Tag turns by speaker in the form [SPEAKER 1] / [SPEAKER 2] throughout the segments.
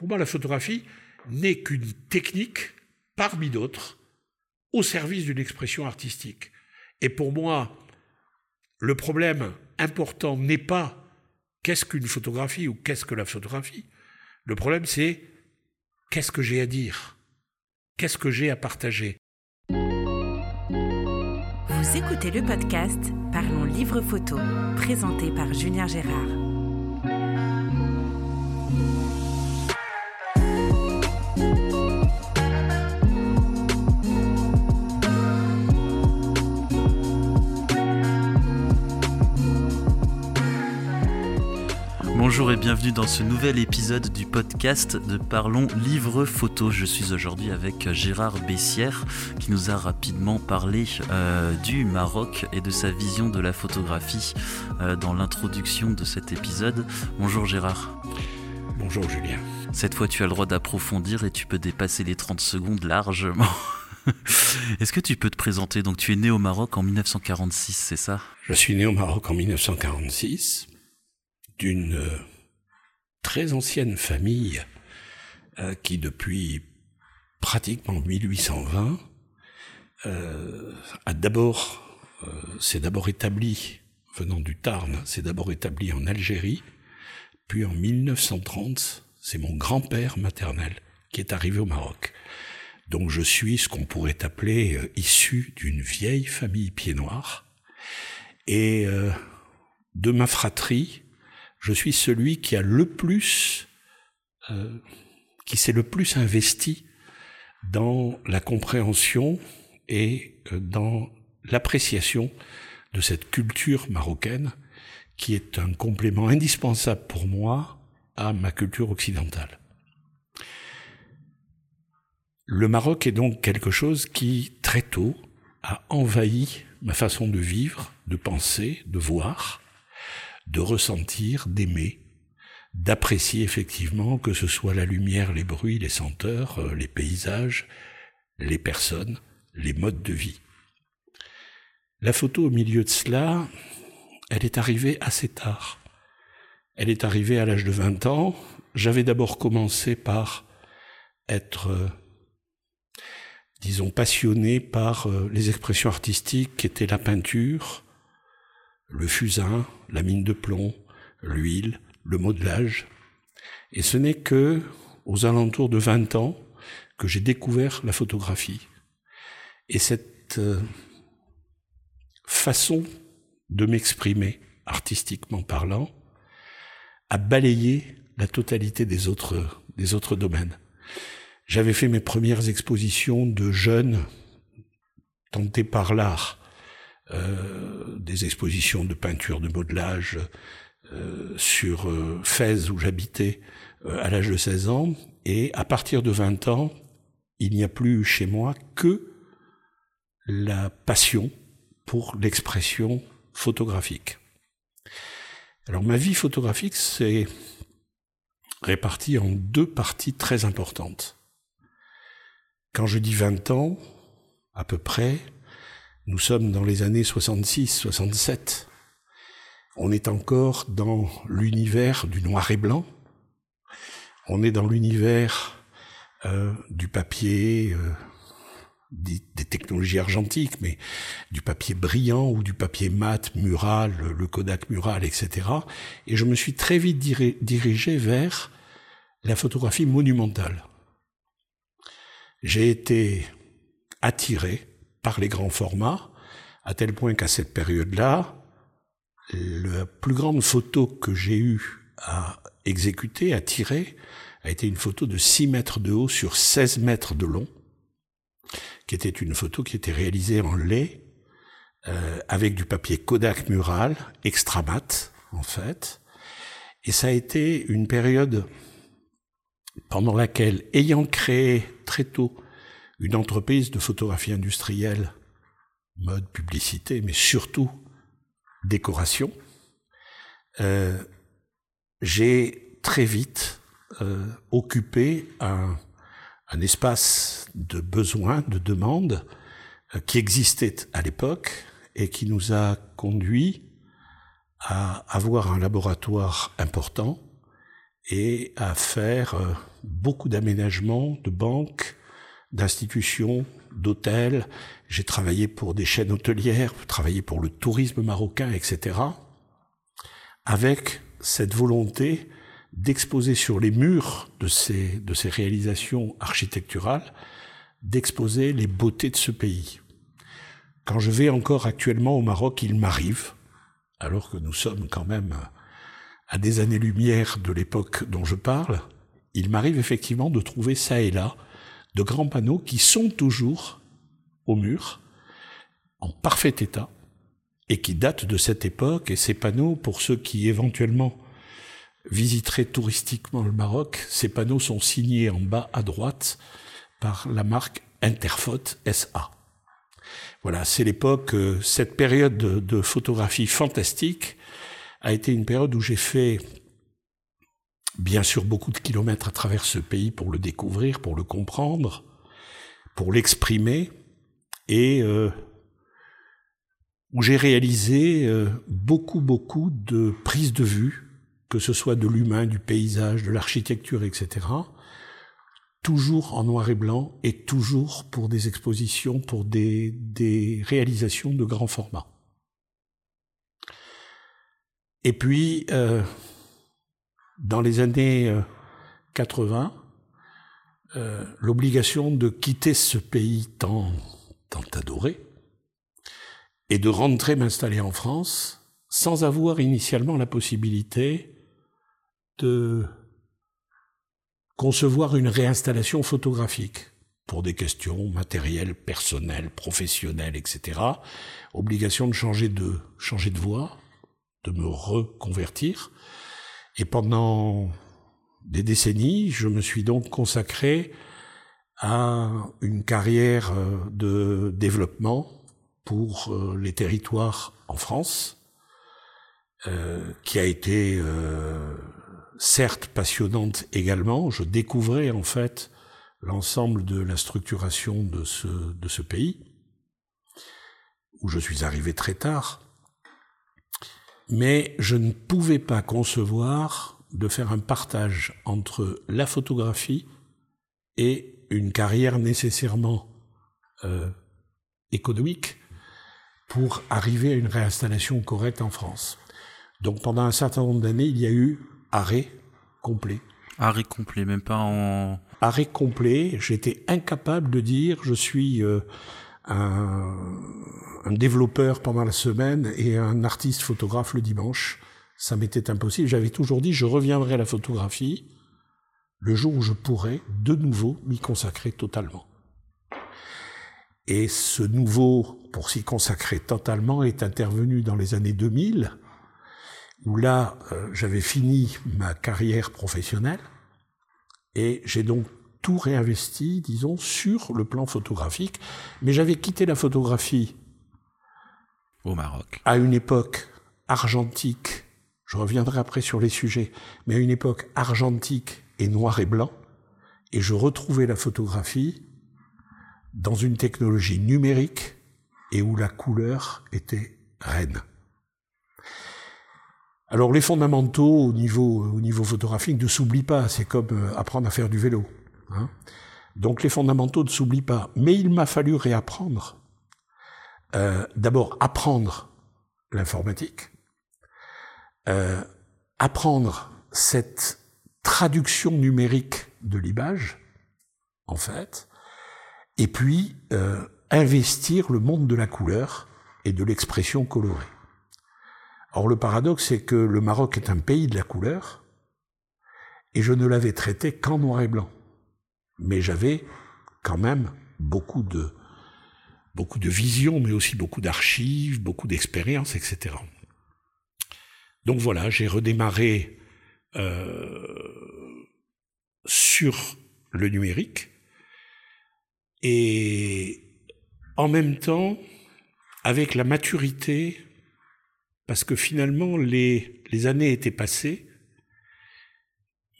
[SPEAKER 1] Pour moi, la photographie n'est qu'une technique parmi d'autres au service d'une expression artistique. Et pour moi, le problème important n'est pas qu'est-ce qu'une photographie ou qu'est-ce que la photographie. Le problème, c'est qu'est-ce que j'ai à dire? Qu'est-ce que j'ai à partager?
[SPEAKER 2] Vous écoutez le podcast Parlons Livre Photo, présenté par Julien Gérard.
[SPEAKER 3] Bonjour et bienvenue dans ce nouvel épisode du podcast de Parlons Livre Photo. Je suis aujourd'hui avec Gérard Bessière qui nous a rapidement parlé euh, du Maroc et de sa vision de la photographie euh, dans l'introduction de cet épisode. Bonjour Gérard.
[SPEAKER 1] Bonjour Julien.
[SPEAKER 3] Cette fois tu as le droit d'approfondir et tu peux dépasser les 30 secondes largement. Est-ce que tu peux te présenter? Donc tu es né au Maroc en 1946, c'est ça?
[SPEAKER 1] Je suis né au Maroc en 1946 d'une euh, très ancienne famille euh, qui depuis pratiquement 1820 euh, a d'abord s'est d'abord établi venant du Tarn, s'est d'abord établi en Algérie, puis en 1930, c'est mon grand-père maternel qui est arrivé au Maroc. Donc je suis ce qu'on pourrait appeler issu d'une vieille famille pied noir. Et de ma fratrie, je suis celui qui a le plus, euh, qui s'est le plus investi dans la compréhension et euh, dans l'appréciation de cette culture marocaine qui est un complément indispensable pour moi à ma culture occidentale. Le Maroc est donc quelque chose qui, très tôt, a envahi ma façon de vivre, de penser, de voir, de ressentir, d'aimer, d'apprécier effectivement que ce soit la lumière, les bruits, les senteurs, euh, les paysages, les personnes, les modes de vie. La photo au milieu de cela, elle est arrivée assez tard. Elle est arrivée à l'âge de 20 ans. J'avais d'abord commencé par être, euh, disons, passionné par euh, les expressions artistiques qui étaient la peinture, le fusain, la mine de plomb, l'huile, le modelage. Et ce n'est que aux alentours de 20 ans que j'ai découvert la photographie. Et cette euh, façon de m'exprimer, artistiquement parlant, a balayé la totalité des autres, des autres domaines. J'avais fait mes premières expositions de jeunes tentés par l'art euh, des expositions de peinture, de modelage euh, sur euh, Fès où j'habitais à l'âge de 16 ans. Et à partir de 20 ans, il n'y a plus chez moi que la passion pour l'expression photographique. Alors ma vie photographique s'est répartie en deux parties très importantes. Quand je dis 20 ans, à peu près, nous sommes dans les années 66-67. On est encore dans l'univers du noir et blanc. On est dans l'univers euh, du papier, euh, des, technologies argentiques, mais du papier brillant ou du papier mat, mural, le Kodak mural, etc. Et je me suis très vite dirigé vers la photographie monumentale. J'ai été attiré par les grands formats, à tel point qu'à cette période-là, la plus grande photo que j'ai eue à exécuter, à tirer, a été une photo de 6 mètres de haut sur 16 mètres de long, qui était une photo qui était réalisée en lait, euh, avec du papier Kodak mural, extra mat, en fait. Et ça a été une période pendant laquelle, ayant créé très tôt une entreprise de photographie industrielle, mode, publicité, mais surtout décoration, euh, j'ai très vite euh, occupé un, espace de besoin, de demande, euh, qui existait à l'époque et qui nous a conduit à avoir un laboratoire important et à faire beaucoup d'aménagements, de banques, d'institutions, d'hôtels. J'ai travaillé pour des chaînes hôtelières, travaillé pour le tourisme marocain, etc. Avec cette volonté d'exposer sur les murs de ces, de ces réalisations architecturales, d'exposer les beautés de ce pays. Quand je vais encore actuellement au Maroc, il m'arrive, alors que nous sommes quand même à des années-lumière de l'époque dont je parle, il m'arrive effectivement de trouver ça et là de grands panneaux qui sont toujours au mur, en parfait état, et qui datent de cette époque. Et ces panneaux, pour ceux qui éventuellement visiteraient touristiquement le Maroc, ces panneaux sont signés en bas à droite par la marque Interphot SA. Voilà, c'est l'époque, euh, cette période de, de, photographie fantastique a été une période où j'ai fait bien sûr beaucoup de kilomètres à travers ce pays pour le découvrir, pour le comprendre, pour l'exprimer, et euh, où j'ai réalisé euh, beaucoup, beaucoup de prises de vue, que ce soit de l'humain, du paysage, de l'architecture, etc., toujours en noir et blanc et toujours pour des expositions, pour des, réalisations de grand format. Et puis, euh, dans les années 80, euh, euh, l'obligation de quitter ce pays tant, tant adoré et de rentrer m'installer en France sans avoir initialement la possibilité de concevoir une réinstallation photographique pour des questions matérielles, personnelles, professionnelles, etc. Obligation de changer de, changer de voie, de me reconvertir. Et pendant des décennies, je me suis donc consacré à une carrière euh, de développement pour euh, les territoires en France, euh, qui a été certes passionnante également. Je découvrais en fait l'ensemble de la structuration de ce pays, où je suis arrivé très tard mais je ne pouvais pas concevoir de faire un partage entre la photographie et une carrière nécessairement euh, économique pour arriver à une réinstallation correcte en France. Donc pendant un certain nombre d'années, il y a eu arrêt complet.
[SPEAKER 3] Arrêt complet, même pas en...
[SPEAKER 1] Arrêt complet, j'étais incapable de dire je suis euh, un, développeur pendant la semaine et un artiste photographe le dimanche. Ça m'était impossible. J'avais toujours dit, je reviendrai à la photographie le jour où je pourrai de nouveau m'y consacrer totalement. Et ce nouveau, pour s'y consacrer totalement, est intervenu dans les années 2000, où là, euh, j'avais fini ma carrière professionnelle, et j'ai donc tout réinvesti, disons, sur le plan photographique. Mais j'avais quitté la photographie
[SPEAKER 3] au Maroc
[SPEAKER 1] à une époque argentique. Je reviendrai après sur les sujets, mais à une époque argentique et noir et blanc. Et je retrouvais la photographie dans une technologie numérique et où la couleur était reine. Alors les fondamentaux au niveau, au niveau photographique ne s'oublient pas, c'est comme euh, apprendre à faire du vélo. Hein. Donc les fondamentaux ne s'oublient pas. Mais il m'a fallu réapprendre. Euh, D'abord, apprendre l'informatique, euh, apprendre cette traduction numérique de l'image, en fait, et puis euh, investir le monde de la couleur et de l'expression colorée. Or le paradoxe, c'est que le Maroc est un pays de la couleur, et je ne l'avais traité qu'en noir et blanc mais j'avais quand même beaucoup de beaucoup de visions, mais aussi beaucoup d'archives, beaucoup d'expériences, etc. Donc voilà, j'ai redémarré euh, sur le numérique et en même temps avec la maturité, parce que finalement les, les années étaient passées,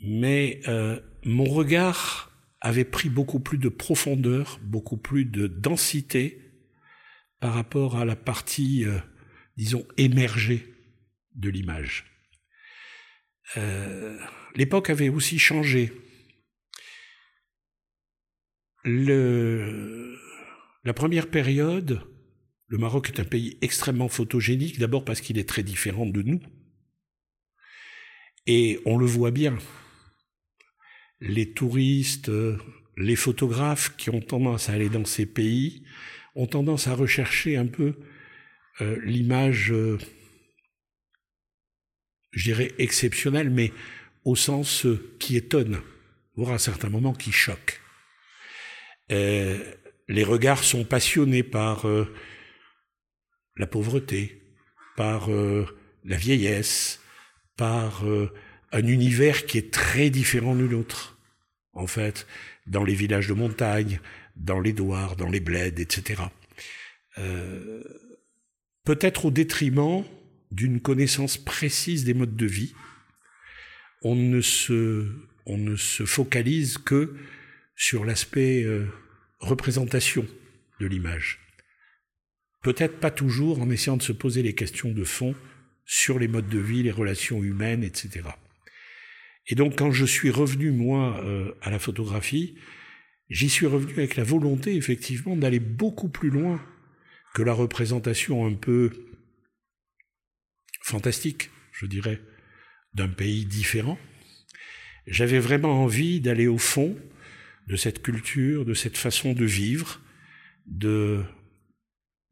[SPEAKER 1] mais euh, mon regard avait pris beaucoup plus de profondeur, beaucoup plus de densité par rapport à la partie, euh, disons, émergée de l'image. Euh, L'époque avait aussi changé. le, la première période, le Maroc est un pays extrêmement photogénique, d'abord parce qu'il est très différent de nous. Et on le voit bien. Les touristes, les photographes qui ont tendance à aller dans ces pays ont tendance à rechercher un peu euh, l'image, euh, je dirais, exceptionnelle, mais au sens euh, qui étonne, voire à certains moments qui choque. les regards sont passionnés par la pauvreté, par la vieillesse, par un univers qui est très différent du nôtre, en fait, dans les villages de montagne, dans les douars, dans les bleds, etc. Euh, peut-être au détriment d'une connaissance précise des modes de vie. On ne se, focalise que sur l'aspect euh, représentation de l'image. Peut-être pas toujours en essayant de se poser les questions de fond sur les modes de vie, les relations humaines, etc. Et donc quand je suis revenu, moi, euh, à la photographie, j'y suis revenu avec la volonté, effectivement, d'aller beaucoup plus loin que la représentation un peu fantastique, je dirais, d'un pays différent. J'avais vraiment envie d'aller au fond de cette culture, de cette façon de vivre, de,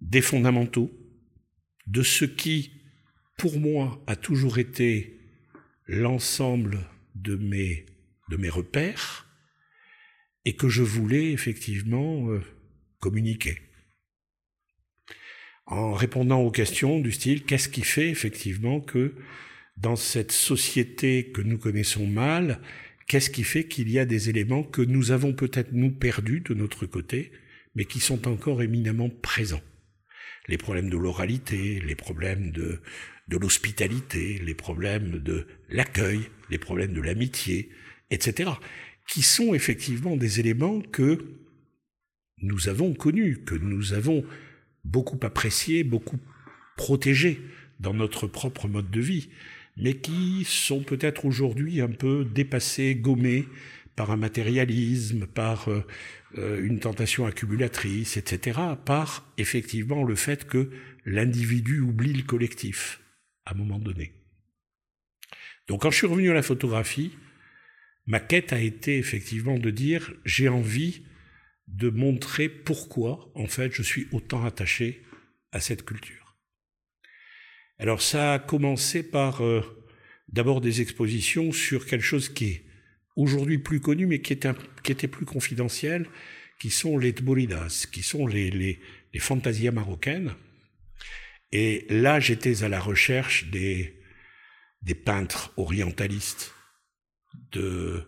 [SPEAKER 1] des fondamentaux, de ce qui, pour moi, a toujours été l'ensemble de mes, de mes repères et que je voulais effectivement euh, communiquer. En répondant aux questions du style qu'est-ce qui fait effectivement que dans cette société que nous connaissons mal, qu'est-ce qui fait qu'il y a des éléments que nous avons peut-être nous perdus de notre côté, mais qui sont encore éminemment présents? Les problèmes de l'oralité, les problèmes de, de l'hospitalité, les problèmes de l'accueil, les problèmes de l'amitié, etc., qui sont effectivement des éléments que nous avons connus, que nous avons beaucoup appréciés, beaucoup protégés dans notre propre mode de vie, mais qui sont peut-être aujourd'hui un peu dépassés, gommés par un matérialisme, par euh, euh, une tentation accumulatrice, etc., par effectivement le fait que l'individu oublie le collectif à un moment donné. Donc quand je suis revenu à la photographie, ma quête a été effectivement de dire j'ai envie de montrer pourquoi en fait je suis autant attaché à cette culture. Alors ça a commencé par euh, d'abord des expositions sur quelque chose qui est aujourd'hui plus connu mais qui, était plus confidentiel, qui sont les tbolidas, qui sont les, les, les fantasias marocaines. Et là, j'étais à la recherche des, peintres orientalistes de,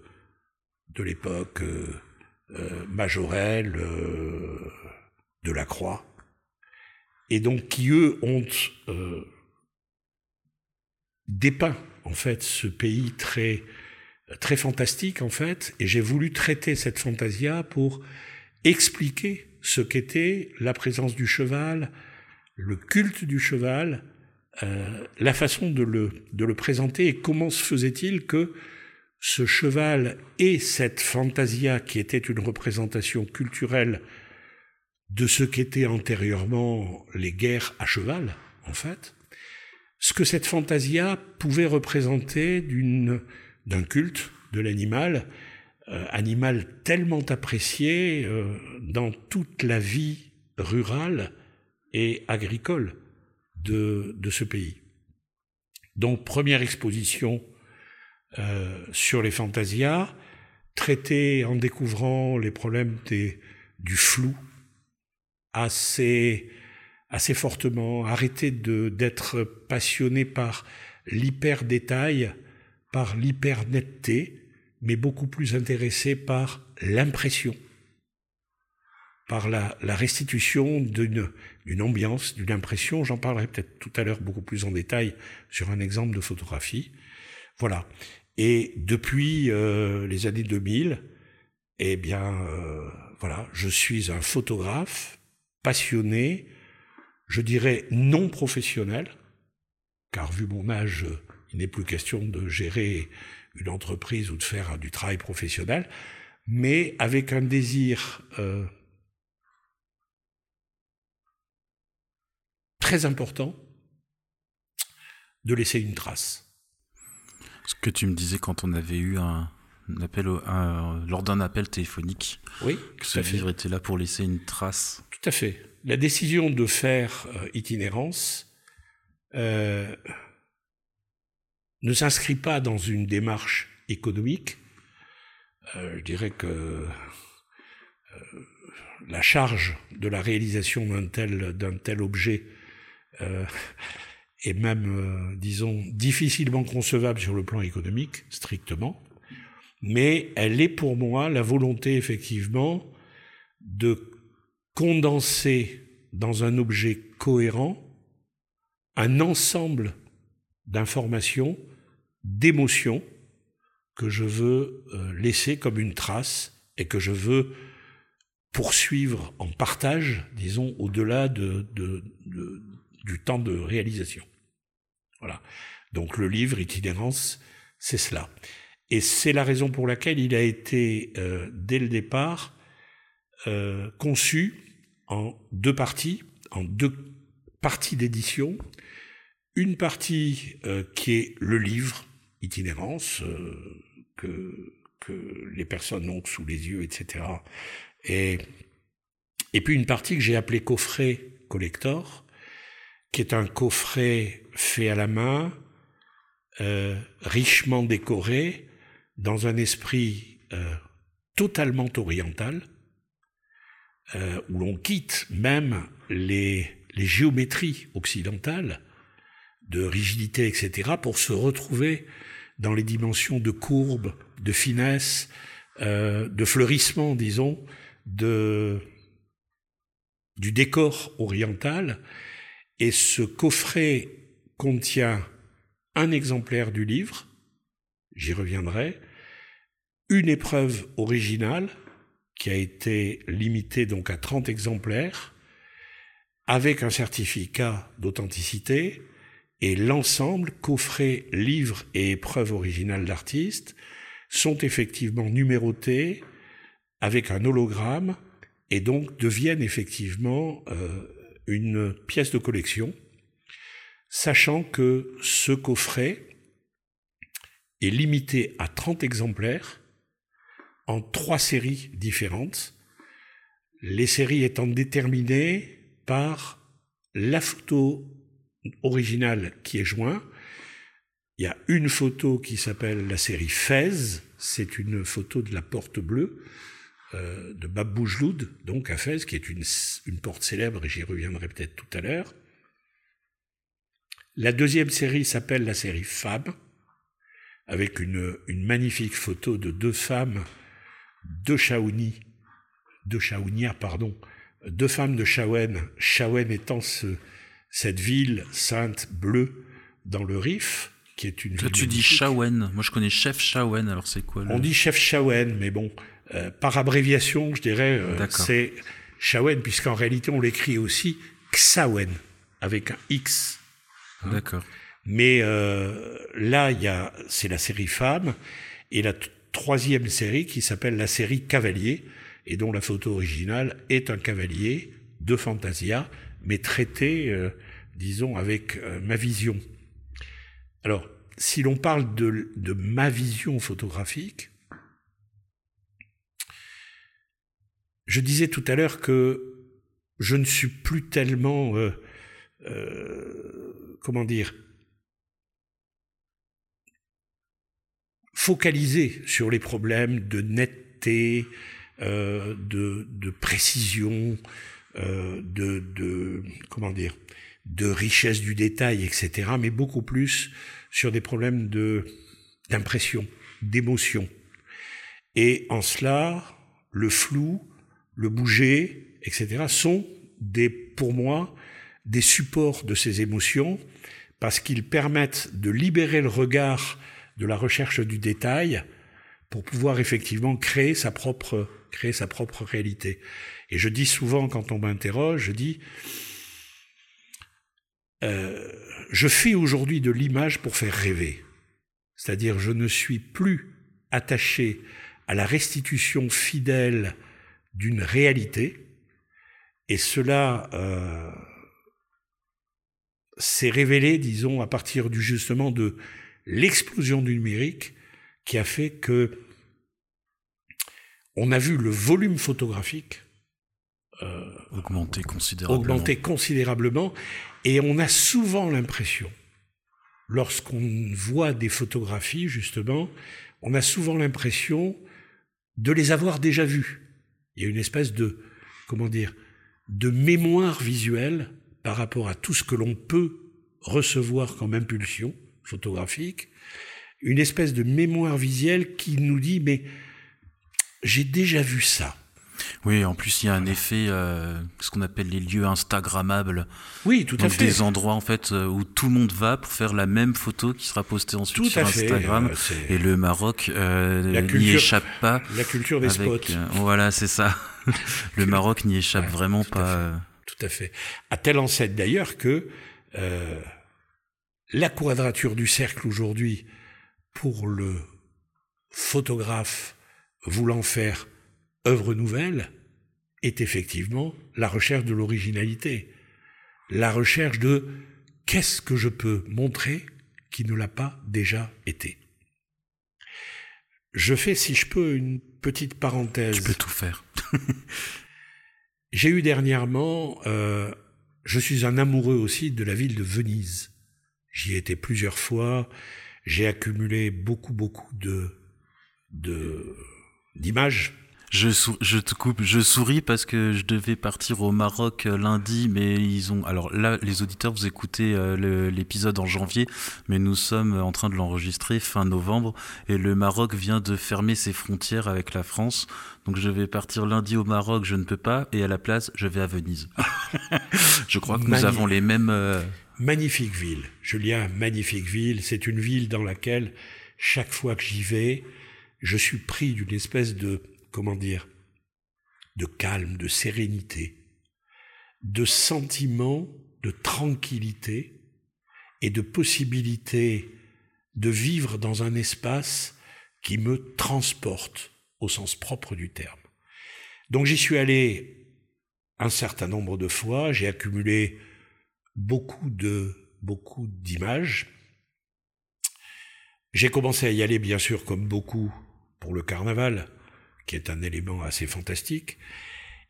[SPEAKER 1] l'époque euh, euh Majorelle, euh, de la Croix, et donc qui, eux, ont dépeint, en fait, ce pays très, très fantastique, en fait, et j'ai voulu traiter cette fantasia pour expliquer ce qu'était la présence du cheval, le culte du cheval, euh, la façon de le, de le présenter et comment se faisait-il que ce cheval et cette fantasia qui était une représentation culturelle de ce qu'étaient antérieurement les guerres à cheval, en fait, ce que cette fantasia pouvait représenter d'une, d'un culte de l'animal, euh, animal tellement apprécié euh, dans toute la vie rurale et agricole de, de ce pays. Donc première exposition euh, sur les fantasias, traitée en découvrant les problèmes du flou assez, assez fortement, arrêter d'être passionné par l'hyper détail, par l'hyper netteté, mais beaucoup plus intéressé par l'impression, par la, la restitution d'une ambiance, d'une impression. J'en parlerai peut-être tout à l'heure beaucoup plus en détail sur un exemple de photographie. Voilà. Et depuis euh, les années 2000, eh bien, euh, voilà, je suis un photographe passionné, je dirais non professionnel, car vu mon âge, il n'est plus question de gérer une entreprise ou de faire du travail professionnel, mais avec un désir euh, très important de laisser une trace.
[SPEAKER 3] Ce que tu me disais quand on avait eu un, appel lors d'un appel téléphonique.
[SPEAKER 1] Oui,
[SPEAKER 3] que ce livre était là pour laisser une trace.
[SPEAKER 1] Tout à fait. La décision de faire euh, itinérance euh, ne s'inscrit pas dans une démarche économique. Euh, je dirais que la charge de la réalisation d'un tel, d'un tel objet est même, disons, difficilement concevable sur le plan économique, strictement. Mais elle est pour moi la volonté effectivement de condenser dans un objet cohérent un ensemble d'informations, d'émotions que je veux euh, laisser comme une trace et que je veux poursuivre en partage, disons, au-delà de, du temps de réalisation. Voilà. Donc le livre Itinérance, c'est cela. Et c'est la raison pour laquelle il a été, euh, dès le départ, euh, conçu en deux parties, en deux parties d'édition. Une partie euh, qui est le livre, itinérance, que, les personnes ont sous les yeux, etc. Et, et puis une partie que j'ai appelée coffret collector, qui est un coffret fait à la main, richement décoré, dans un esprit euh, totalement oriental, euh, où l'on quitte même les, les, géométries occidentales de rigidité, etc., pour se retrouver dans les dimensions de courbe, de finesse, euh, de fleurissement, disons, de, du décor oriental. Et ce coffret contient un exemplaire du livre, j'y reviendrai, une épreuve originale qui a été limitée donc à 30 exemplaires avec un certificat d'authenticité et l'ensemble, coffret, livre et épreuve originale d'artiste, sont effectivement numérotés avec un hologramme et donc deviennent effectivement euh, une pièce de collection, sachant que ce coffret est limité à 30 exemplaires en trois séries différentes, les séries étant déterminées par la photo originale qui est jointe. Il y a une photo qui s'appelle la série Fez, c'est une photo de la porte bleue euh, de Bab Boujloud, donc à Fez, qui est une, une porte célèbre, et j'y reviendrai peut-être tout à l'heure. La deuxième série s'appelle la série Femme, avec une, une magnifique photo de deux femmes de Shaouni, de Shaounia, pardon, deux femmes de Shawen, Shawen étant cette ville sainte bleue dans le Rif, qui est une
[SPEAKER 3] Toi, tu dis Shawen, moi je connais chef Shawen, alors c'est quoi
[SPEAKER 1] On dit chef Shawen, mais bon, euh, par abréviation, je dirais, euh, c'est Shawen, puisqu'en réalité on l'écrit aussi Xawen, avec un X.
[SPEAKER 3] Hein. D'accord.
[SPEAKER 1] Mais euh, là, il y a, c'est la série Femme, et la troisième série qui s'appelle la série Cavalier, et dont la photo originale est un cavalier de Fantasia, mais traité, euh, disons, avec euh, ma vision. Alors, si l'on parle de, de, ma vision photographique, je disais tout à l'heure que je ne suis plus tellement, euh, comment dire, focalisé sur les problèmes de netteté, euh, de, de, précision, euh, de, de, comment dire, de richesse du détail, etc., mais beaucoup plus sur des problèmes de d'impression, d'émotion. Et en cela, le flou, le bouger, etc., sont pour moi, des supports de ces émotions parce qu'ils permettent de libérer le regard de la recherche du détail pour pouvoir effectivement créer sa propre, créer sa propre réalité. Et je dis souvent quand on m'interroge, je dis, euh, je fais aujourd'hui de l'image pour faire rêver. C'est-à-dire, je ne suis plus attaché à la restitution fidèle d'une réalité. Et cela euh, s'est révélé, disons, à partir du justement de l'explosion du numérique qui a fait que on a vu le volume photographique
[SPEAKER 3] euh, augmenter considérablement.
[SPEAKER 1] Augmenter considérablement, et on a souvent l'impression, lorsqu'on voit des photographies justement, on a souvent l'impression de les avoir déjà vues. Il y a une espèce de, comment dire, de mémoire visuelle par rapport à tout ce que l'on peut recevoir comme impulsion photographique, une espèce de mémoire visuelle qui nous dit mais j'ai déjà vu ça.
[SPEAKER 3] Oui, en plus il y a un effet, euh, ce qu'on appelle les lieux instagrammables.
[SPEAKER 1] Oui, tout à fait.
[SPEAKER 3] Des endroits en fait euh, où tout le monde va pour faire la même photo qui sera postée ensuite sur Instagram. Euh, et le Maroc n'y échappe pas.
[SPEAKER 1] La culture des spots.
[SPEAKER 3] voilà, c'est ça. le Maroc n'y échappe vraiment pas.
[SPEAKER 1] Tout à fait. À tel enseigne d'ailleurs que la quadrature du cercle aujourd'hui pour le photographe voulant faire œuvre nouvelle est effectivement la recherche de l'originalité, la recherche de qu'est-ce que je peux montrer qui ne l'a pas déjà été. Je fais, si je peux, une petite parenthèse.
[SPEAKER 3] Tu peux tout faire.
[SPEAKER 1] J'ai eu dernièrement, euh, je suis un amoureux aussi de la ville de Venise. J'y ai été plusieurs fois. J'ai accumulé beaucoup, beaucoup de, de, d'images
[SPEAKER 3] je, je te coupe, je souris parce que je devais partir au Maroc euh, lundi, mais ils ont. Alors là, les auditeurs, vous écoutez euh, l'épisode en janvier, mais nous sommes en train de l'enregistrer fin novembre et le Maroc vient de fermer ses frontières avec la France. Donc je vais partir lundi au Maroc, je ne peux pas, et à la place, je vais à Venise. je crois que nous avons les mêmes. Euh,
[SPEAKER 1] magnifique ville, Julien, magnifique ville. C'est une ville dans laquelle chaque fois que j'y vais, je suis pris d'une espèce de comment dire, de calme, de sérénité, de sentiment de tranquillité et de possibilité de vivre dans un espace qui me transporte au sens propre du terme. Donc j'y suis allé un certain nombre de fois, j'ai accumulé beaucoup de beaucoup d'images. J'ai commencé à y aller bien sûr comme beaucoup pour le carnaval, qui est un élément assez fantastique.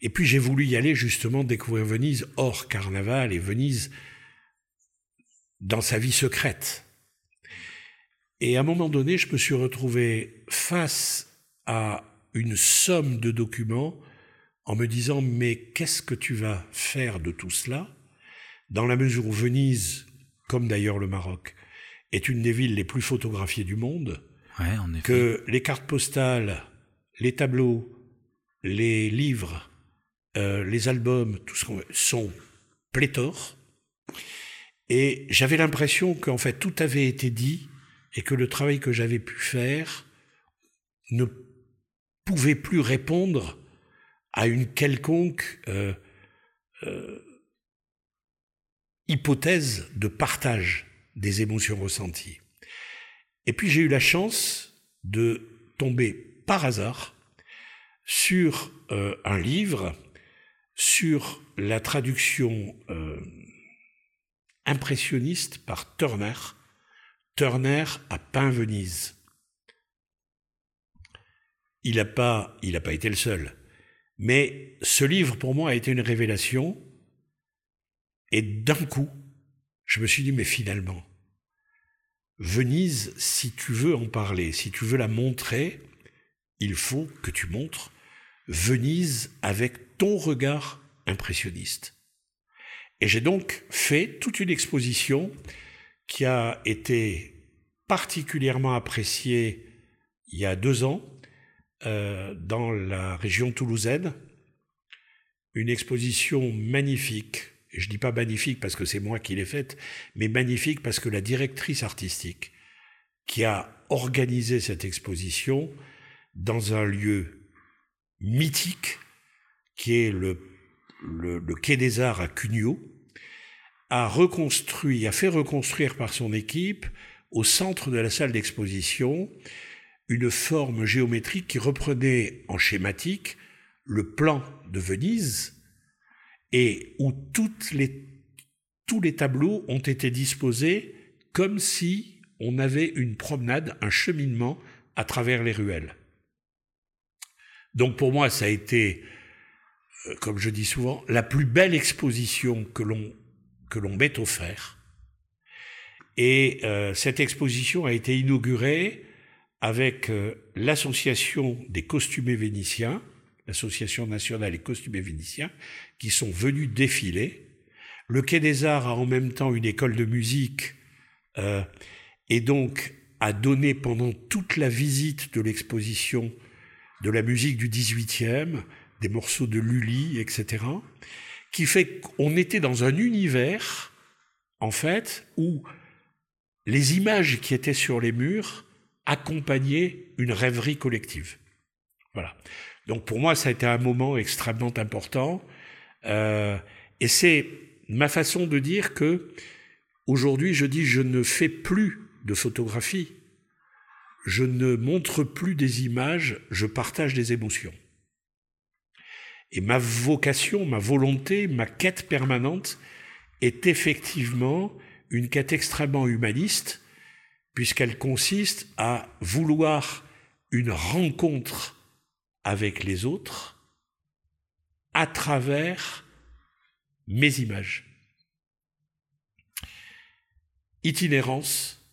[SPEAKER 1] Et puis j'ai voulu y aller justement découvrir Venise hors carnaval et Venise dans sa vie secrète. Et à un moment donné, je me suis retrouvé face à une somme de documents en me disant mais qu'est-ce que tu vas faire de tout cela? Dans la mesure où Venise, comme d'ailleurs le Maroc, est une des villes les plus photographiées du monde, que les cartes postales les tableaux, les livres, euh, les albums, tout ce sont pléthores. Et j'avais l'impression qu'en fait tout avait été dit et que le travail que j'avais pu faire ne pouvait plus répondre à une quelconque euh, euh, hypothèse de partage des émotions ressenties. Et puis j'ai eu la chance de tomber par hasard sur euh, un livre sur la traduction euh, impressionniste par Turner. Turner a peint Venise. Il n'a pas, il pas été le seul. Mais ce livre, pour moi, a été une révélation. Et d'un coup, je me suis dit, mais finalement, Venise, si tu veux en parler, si tu veux la montrer, il faut que tu montres Venise avec ton regard impressionniste. Et j'ai donc fait toute une exposition qui a été particulièrement appréciée il y a deux ans euh, dans la région toulousaine. Une exposition magnifique. Et je dis pas magnifique parce que c'est moi qui l'ai faite, mais magnifique parce que la directrice artistique qui a organisé cette exposition dans un lieu mythique qui est le, Quai des Arts à Cugnot, a reconstruit, a fait reconstruire par son équipe au centre de la salle d'exposition une forme géométrique qui reprenait en schématique le plan de Venise et où toutes les, tous les tableaux ont été disposés comme si on avait une promenade, un cheminement à travers les ruelles. Donc pour moi, ça a été, euh, comme je dis souvent, la plus belle exposition que l'on que l'on m'ait offert. Et euh, cette exposition a été inaugurée avec euh, l'association des costumés vénitiens, l'association nationale des costumés vénitiens, qui sont venus défiler. Le Quai des Arts a en même temps une école de musique euh, et donc a donné pendant toute la visite de l'exposition de la musique du 18e, des morceaux de Lully, etc., qui fait qu'on était dans un univers, en fait, où les images qui étaient sur les murs accompagnaient une rêverie collective. Voilà. Donc pour moi, ça a été un moment extrêmement important. Euh, et c'est ma façon de dire que aujourd'hui, je dis, je ne fais plus de photographie. Je ne montre plus des images, je partage des émotions. Et ma vocation, ma volonté, ma quête permanente est effectivement une quête extrêmement humaniste, puisqu'elle consiste à vouloir une rencontre avec les autres à travers mes images. Itinérance,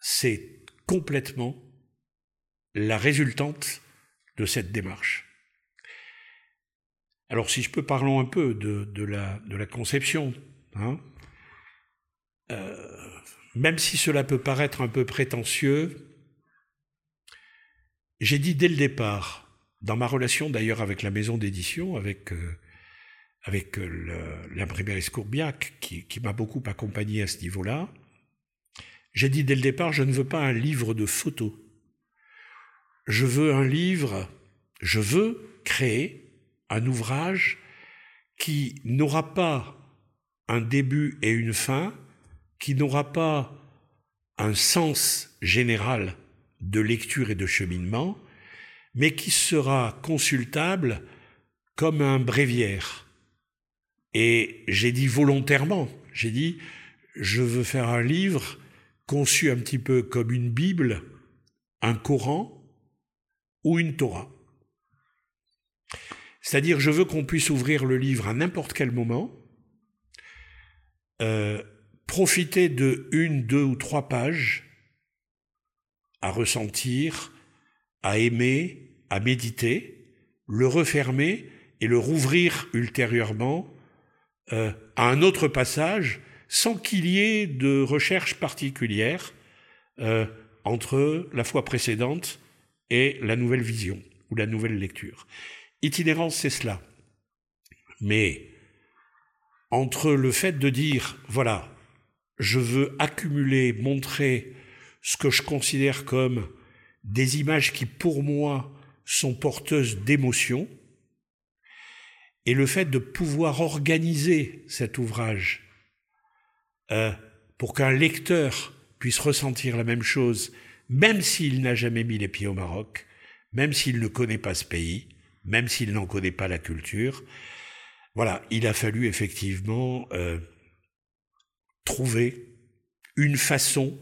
[SPEAKER 1] c'est complètement la résultante de cette démarche. Alors si je peux parlons un peu de, la, conception. Hein. Euh, même si cela peut paraître un peu prétentieux, j'ai dit dès le départ, dans ma relation d'ailleurs avec la maison d'édition, avec, euh, avec l'imprimerie Scourbiac, qui m'a beaucoup accompagné à ce niveau-là, j'ai dit dès le départ, je ne veux pas un livre de photos. Je veux un livre, je veux créer un ouvrage qui n'aura pas un début et une fin, qui n'aura pas un sens général de lecture et de cheminement, mais qui sera consultable comme un bréviaire. Et j'ai dit volontairement, j'ai dit, je veux faire un livre conçu un petit peu comme une Bible, un Coran ou une Torah. C'est-à-dire, je veux qu'on puisse ouvrir le livre à n'importe quel moment, euh, profiter de une, deux ou trois pages à ressentir, à aimer, à méditer, le refermer et le rouvrir ultérieurement euh, à un autre passage sans qu'il y ait de recherche particulière euh, entre la fois précédente et la nouvelle vision ou la nouvelle lecture. Itinérance, c'est cela. Mais entre le fait de dire, voilà, je veux accumuler, montrer ce que je considère comme des images qui, pour moi, sont porteuses d'émotions, et le fait de pouvoir organiser cet ouvrage euh, pour qu'un lecteur puisse ressentir la même chose, même s'il n'a jamais mis les pieds au Maroc, même s'il ne connaît pas ce pays, même s'il n'en connaît pas la culture. Voilà, il a fallu effectivement euh, trouver une façon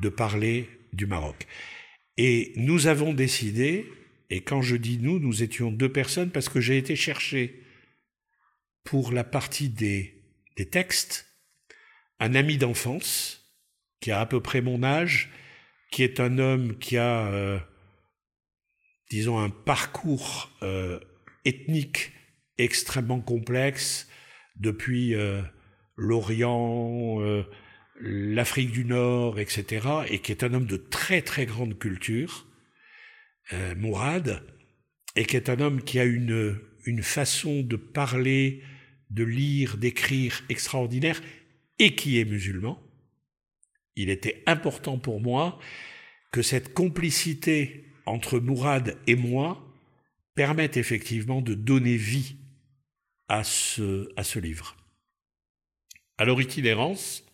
[SPEAKER 1] de parler du Maroc. Et nous avons décidé, et quand je dis nous, nous étions deux personnes parce que j'ai été chercher pour la partie des, des textes un ami d'enfance qui a à peu près mon âge, qui est un homme qui a euh, disons, un parcours euh, ethnique extrêmement complexe depuis euh, l'Orient, l'Afrique du Nord, etc., et qui est un homme de très très grande culture, Mourad, et qui est un homme qui a une façon de parler, de lire, d'écrire extraordinaire, et qui est musulman. Il était important pour moi que cette complicité entre Mourad et moi permettent effectivement de donner vie à ce, à ce livre. Alors itinérance,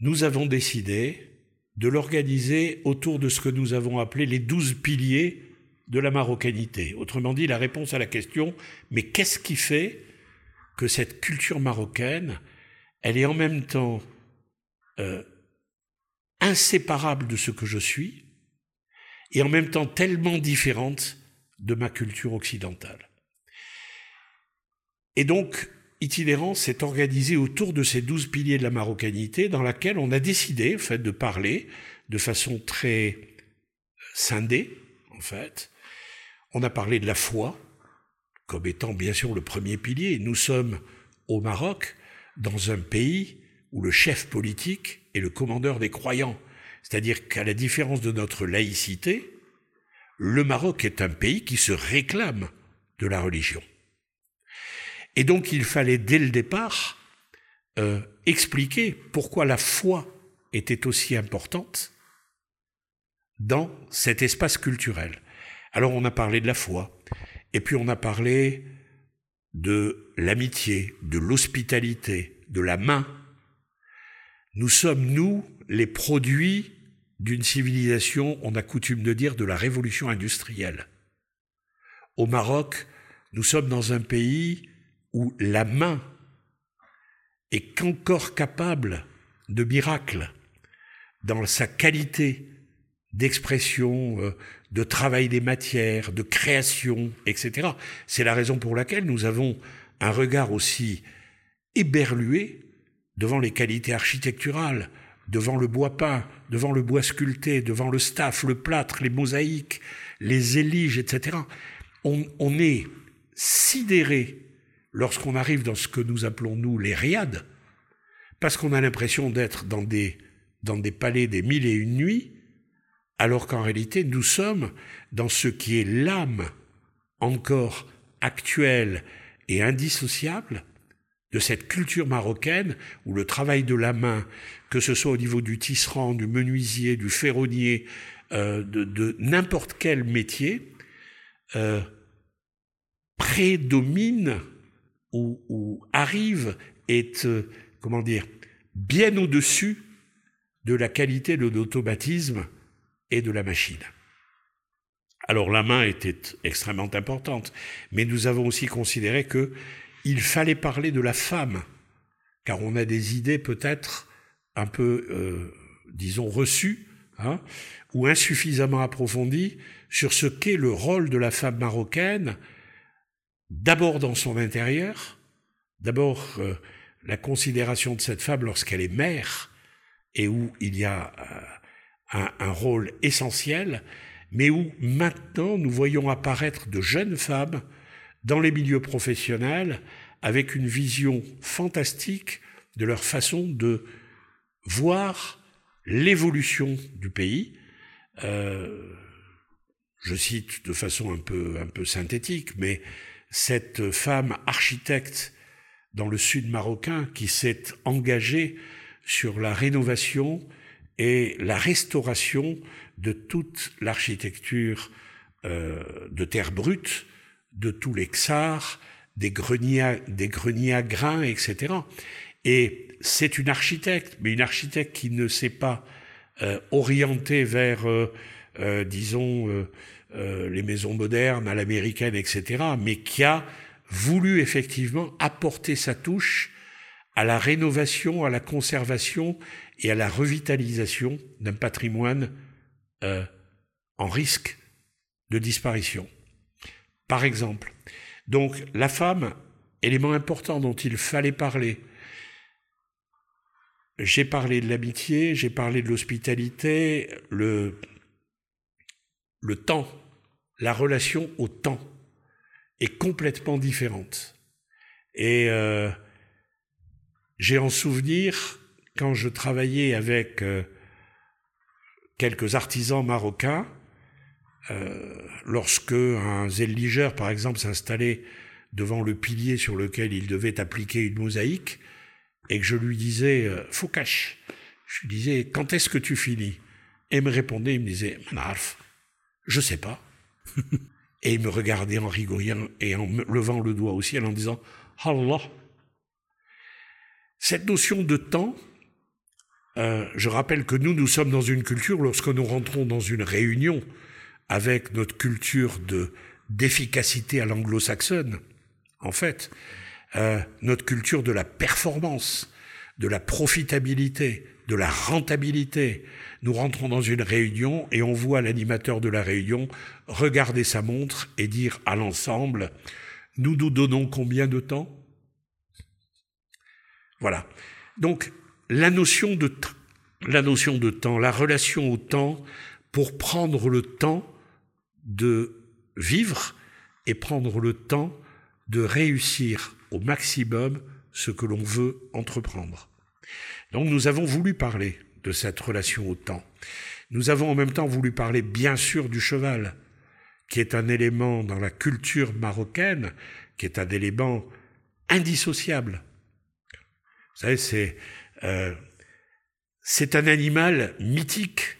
[SPEAKER 1] nous avons décidé de l'organiser autour de ce que nous avons appelé les douze piliers de la marocanité. Autrement dit, la réponse à la question, mais qu'est-ce qui fait que cette culture marocaine, elle est en même temps euh, inséparable de ce que je suis et en même temps tellement différente de ma culture occidentale. Et donc, Itinérance s'est organisé autour de ces douze piliers de la marocanité dans laquelle on a décidé, en fait, de parler de façon très scindée, en fait. On a parlé de la foi, comme étant bien sûr le premier pilier. Nous sommes au Maroc, dans un pays où le chef politique est le commandeur des croyants. C'est-à-dire qu'à la différence de notre laïcité, le Maroc est un pays qui se réclame de la religion. Et donc il fallait dès le départ euh, expliquer pourquoi la foi était aussi importante dans cet espace culturel. Alors on a parlé de la foi, et puis on a parlé de l'amitié, de l'hospitalité, de la main. Nous sommes, nous, les produits d'une civilisation, on a coutume de dire, de la révolution industrielle. Au Maroc, nous sommes dans un pays où la main est qu'encore capable de miracles dans sa qualité d'expression, euh, de travail des matières, de création, etc. C'est la raison pour laquelle nous avons un regard aussi éberlué devant les qualités architecturales, devant le bois peint, devant le bois sculpté, devant le staff, le plâtre, les mosaïques, les éliges, etc. On, est sidéré lorsqu'on arrive dans ce que nous appelons, nous, les riades, parce qu'on a l'impression d'être dans des, dans des palais des mille et une nuits, alors qu'en réalité, nous sommes dans ce qui est l'âme encore actuelle et indissociable de cette culture marocaine où le travail de la main, que ce soit au niveau du tisserand, du menuisier, du ferronnier, euh, de, n'importe quel métier, euh, prédomine ou, arrive est, euh, comment dire, bien au-dessus de la qualité de l'automatisme et de la machine. Alors la main était extrêmement importante, mais nous avons aussi considéré que il fallait parler de la femme, car on a des idées peut-être un peu, euh, disons, reçues, hein, ou insuffisamment approfondies sur ce qu'est le rôle de la femme marocaine d'abord dans son intérieur, d'abord euh, la considération de cette femme lorsqu'elle est mère et où il y a euh, un, rôle essentiel, mais où maintenant nous voyons apparaître de jeunes femmes dans les milieux professionnels avec une vision fantastique de leur façon de voir l'évolution du pays. Euh, je cite de façon un peu, un peu synthétique, mais cette femme architecte dans le sud marocain qui s'est engagée sur la rénovation et la restauration de toute l'architecture euh, de terre brute, de tous les xars, des greniers, à, grains, etc. Et c'est une architecte, mais une architecte qui ne s'est pas euh, orientée vers, euh, disons, euh, les maisons modernes, à l'américaine, etc., mais qui a voulu effectivement apporter sa touche à la rénovation, à la conservation et à la revitalisation d'un patrimoine en risque de disparition. Par exemple, donc la femme, élément important dont il fallait parler, j'ai parlé de l'amitié, j'ai parlé de l'hospitalité, le, temps la relation au temps est complètement différente. Et euh, j'ai en souvenir, quand je travaillais avec euh, quelques artisans marocains, euh, lorsque un zéligeur, par exemple, s'installait devant le pilier sur lequel il devait appliquer une mosaïque, et que je lui disais, faut cache. Je lui disais, quand est-ce que tu finis? Et il me répondait, il me disait, Manarf, je sais pas et il me regardait en rigolant et en levant le doigt au ciel en disant Allah. Cette notion de temps euh, je rappelle que nous, nous sommes dans une culture, lorsque nous rentrons dans une réunion avec notre culture de d'efficacité à l'anglo-saxonne, en fait, euh, notre culture de la performance, de la profitabilité, de la rentabilité. Nous rentrons dans une réunion et on voit l'animateur de la réunion regarder sa montre et dire à l'ensemble, nous nous donnons combien de temps? Voilà. Donc, la notion de la notion de temps, la relation au temps pour prendre le temps de vivre et prendre le temps de réussir au maximum ce que l'on veut entreprendre. Donc nous avons voulu parler de cette relation au temps. Nous avons en même temps voulu parler bien sûr du cheval, qui est un élément dans la culture marocaine, qui est un élément indissociable. Vous savez, c'est euh, un animal mythique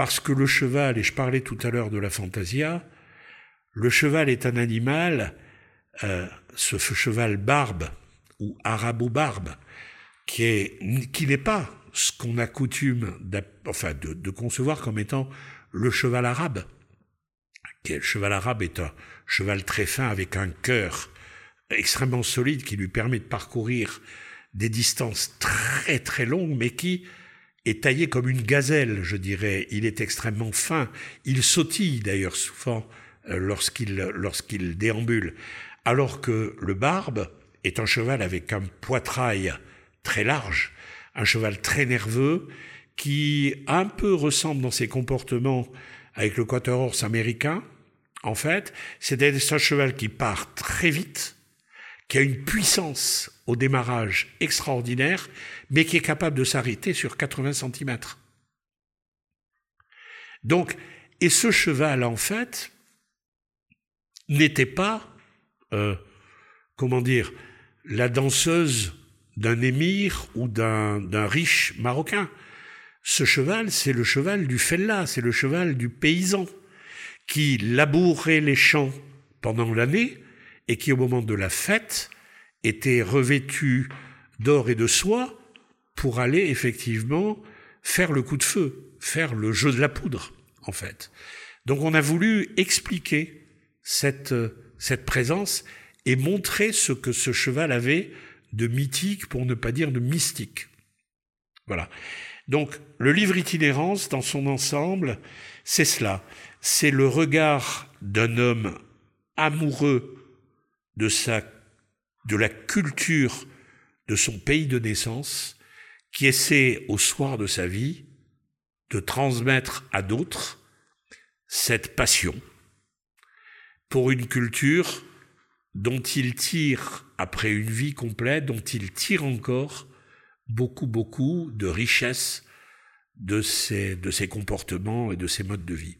[SPEAKER 1] parce que le cheval, et je parlais tout à l'heure de la fantasia, le cheval est un animal, euh, ce cheval barbe ou arabo-barbe, qui est qui n'est pas ce qu'on a coutume enfin de, concevoir comme étant le cheval arabe. Le cheval arabe est un cheval très fin avec un cœur extrêmement solide qui lui permet de parcourir des distances très très longues, mais qui est taillé comme une gazelle, je dirais. Il est extrêmement fin. Il sautille d'ailleurs souvent euh, lorsqu'il déambule. Alors que le barbe est un cheval avec un poitrail très large, un cheval très nerveux qui un peu ressemble dans ses comportements avec le quaterhorse américain. En fait, c'est un cheval qui part très vite, qui a une puissance au démarrage extraordinaire, mais qui est capable de s'arrêter sur 80 cm. Donc, et ce cheval, en fait, n'était pas, euh, comment dire, la danseuse d'un émir ou d'un riche marocain. Ce cheval, c'est le cheval du fellah, c'est le cheval du paysan, qui labourait les champs pendant l'année, et qui, au moment de la fête, était revêtu d'or et de soie pour aller effectivement faire le coup de feu, faire le jeu de la poudre, en fait. Donc on a voulu expliquer cette, cette présence et montrer ce que ce cheval avait de mythique, pour ne pas dire de mystique. Voilà. Donc le livre Itinérance, dans son ensemble, c'est cela. C'est le regard d'un homme amoureux de sa de la culture de son pays de naissance, qui essaie au soir de sa vie de transmettre à d'autres cette passion pour une culture dont il tire, après une vie complète, dont il tire encore beaucoup, beaucoup de richesse de ses, de ses comportements et de ses modes de vie.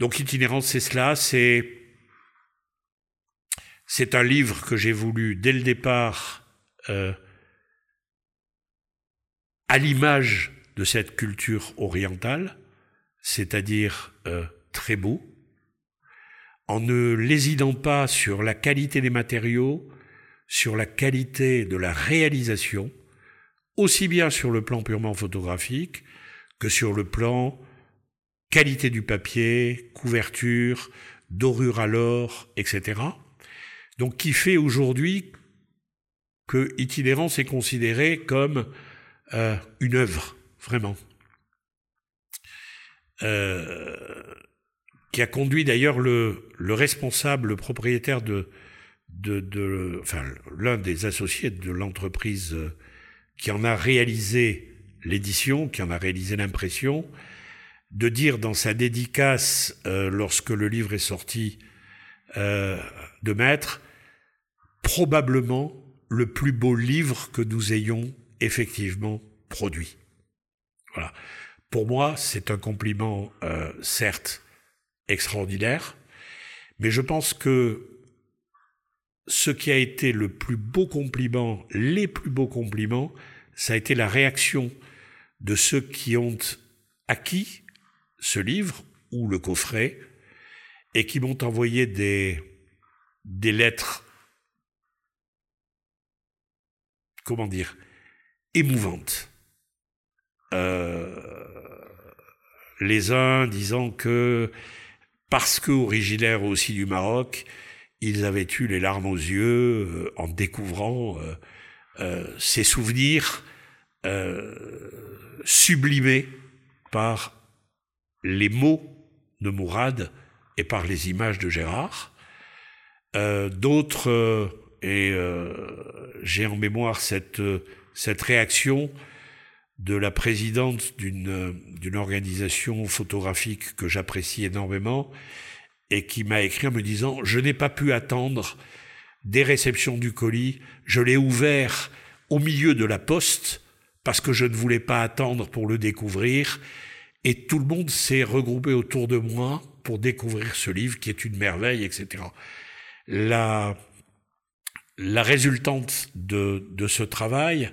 [SPEAKER 1] Donc itinérance, c'est cela, c'est c'est un livre que j'ai voulu dès le départ euh, à l'image de cette culture orientale, c'est-à-dire euh, très beau, en ne lésidant pas sur la qualité des matériaux, sur la qualité de la réalisation, aussi bien sur le plan purement photographique que sur le plan qualité du papier, couverture, dorure à l'or, etc. Donc qui fait aujourd'hui que Itinérance est considéré comme euh, une œuvre, vraiment. Euh, qui a conduit d'ailleurs le, le, responsable, le propriétaire de, de, enfin l'un des associés de l'entreprise euh, qui en a réalisé l'édition, qui en a réalisé l'impression, de dire dans sa dédicace lorsque le livre est sorti de Maître, probablement le plus beau livre que nous ayons effectivement produit. Voilà. Pour moi, c'est un compliment, euh, certes, extraordinaire, mais je pense que ce qui a été le plus beau compliment, les plus beaux compliments, ça a été la réaction de ceux qui ont acquis ce livre ou le coffret et qui m'ont envoyé des, des lettres comment dire, émouvantes. Euh, les uns disant que parce que originaires aussi du Maroc, ils avaient eu les larmes aux yeux euh, en découvrant euh, ces souvenirs sublimés par les mots de Mourad et par les images de Gérard. D'autres, et j'ai en mémoire cette, cette réaction de la présidente d'une d'une organisation photographique que j'apprécie énormément et qui m'a écrit en me disant je n'ai pas pu attendre des réceptions du colis, je l'ai ouvert au milieu de la poste parce que je ne voulais pas attendre pour le découvrir et tout le monde s'est regroupé autour de moi pour découvrir ce livre qui est une merveille, etc. La, résultante de, de ce travail,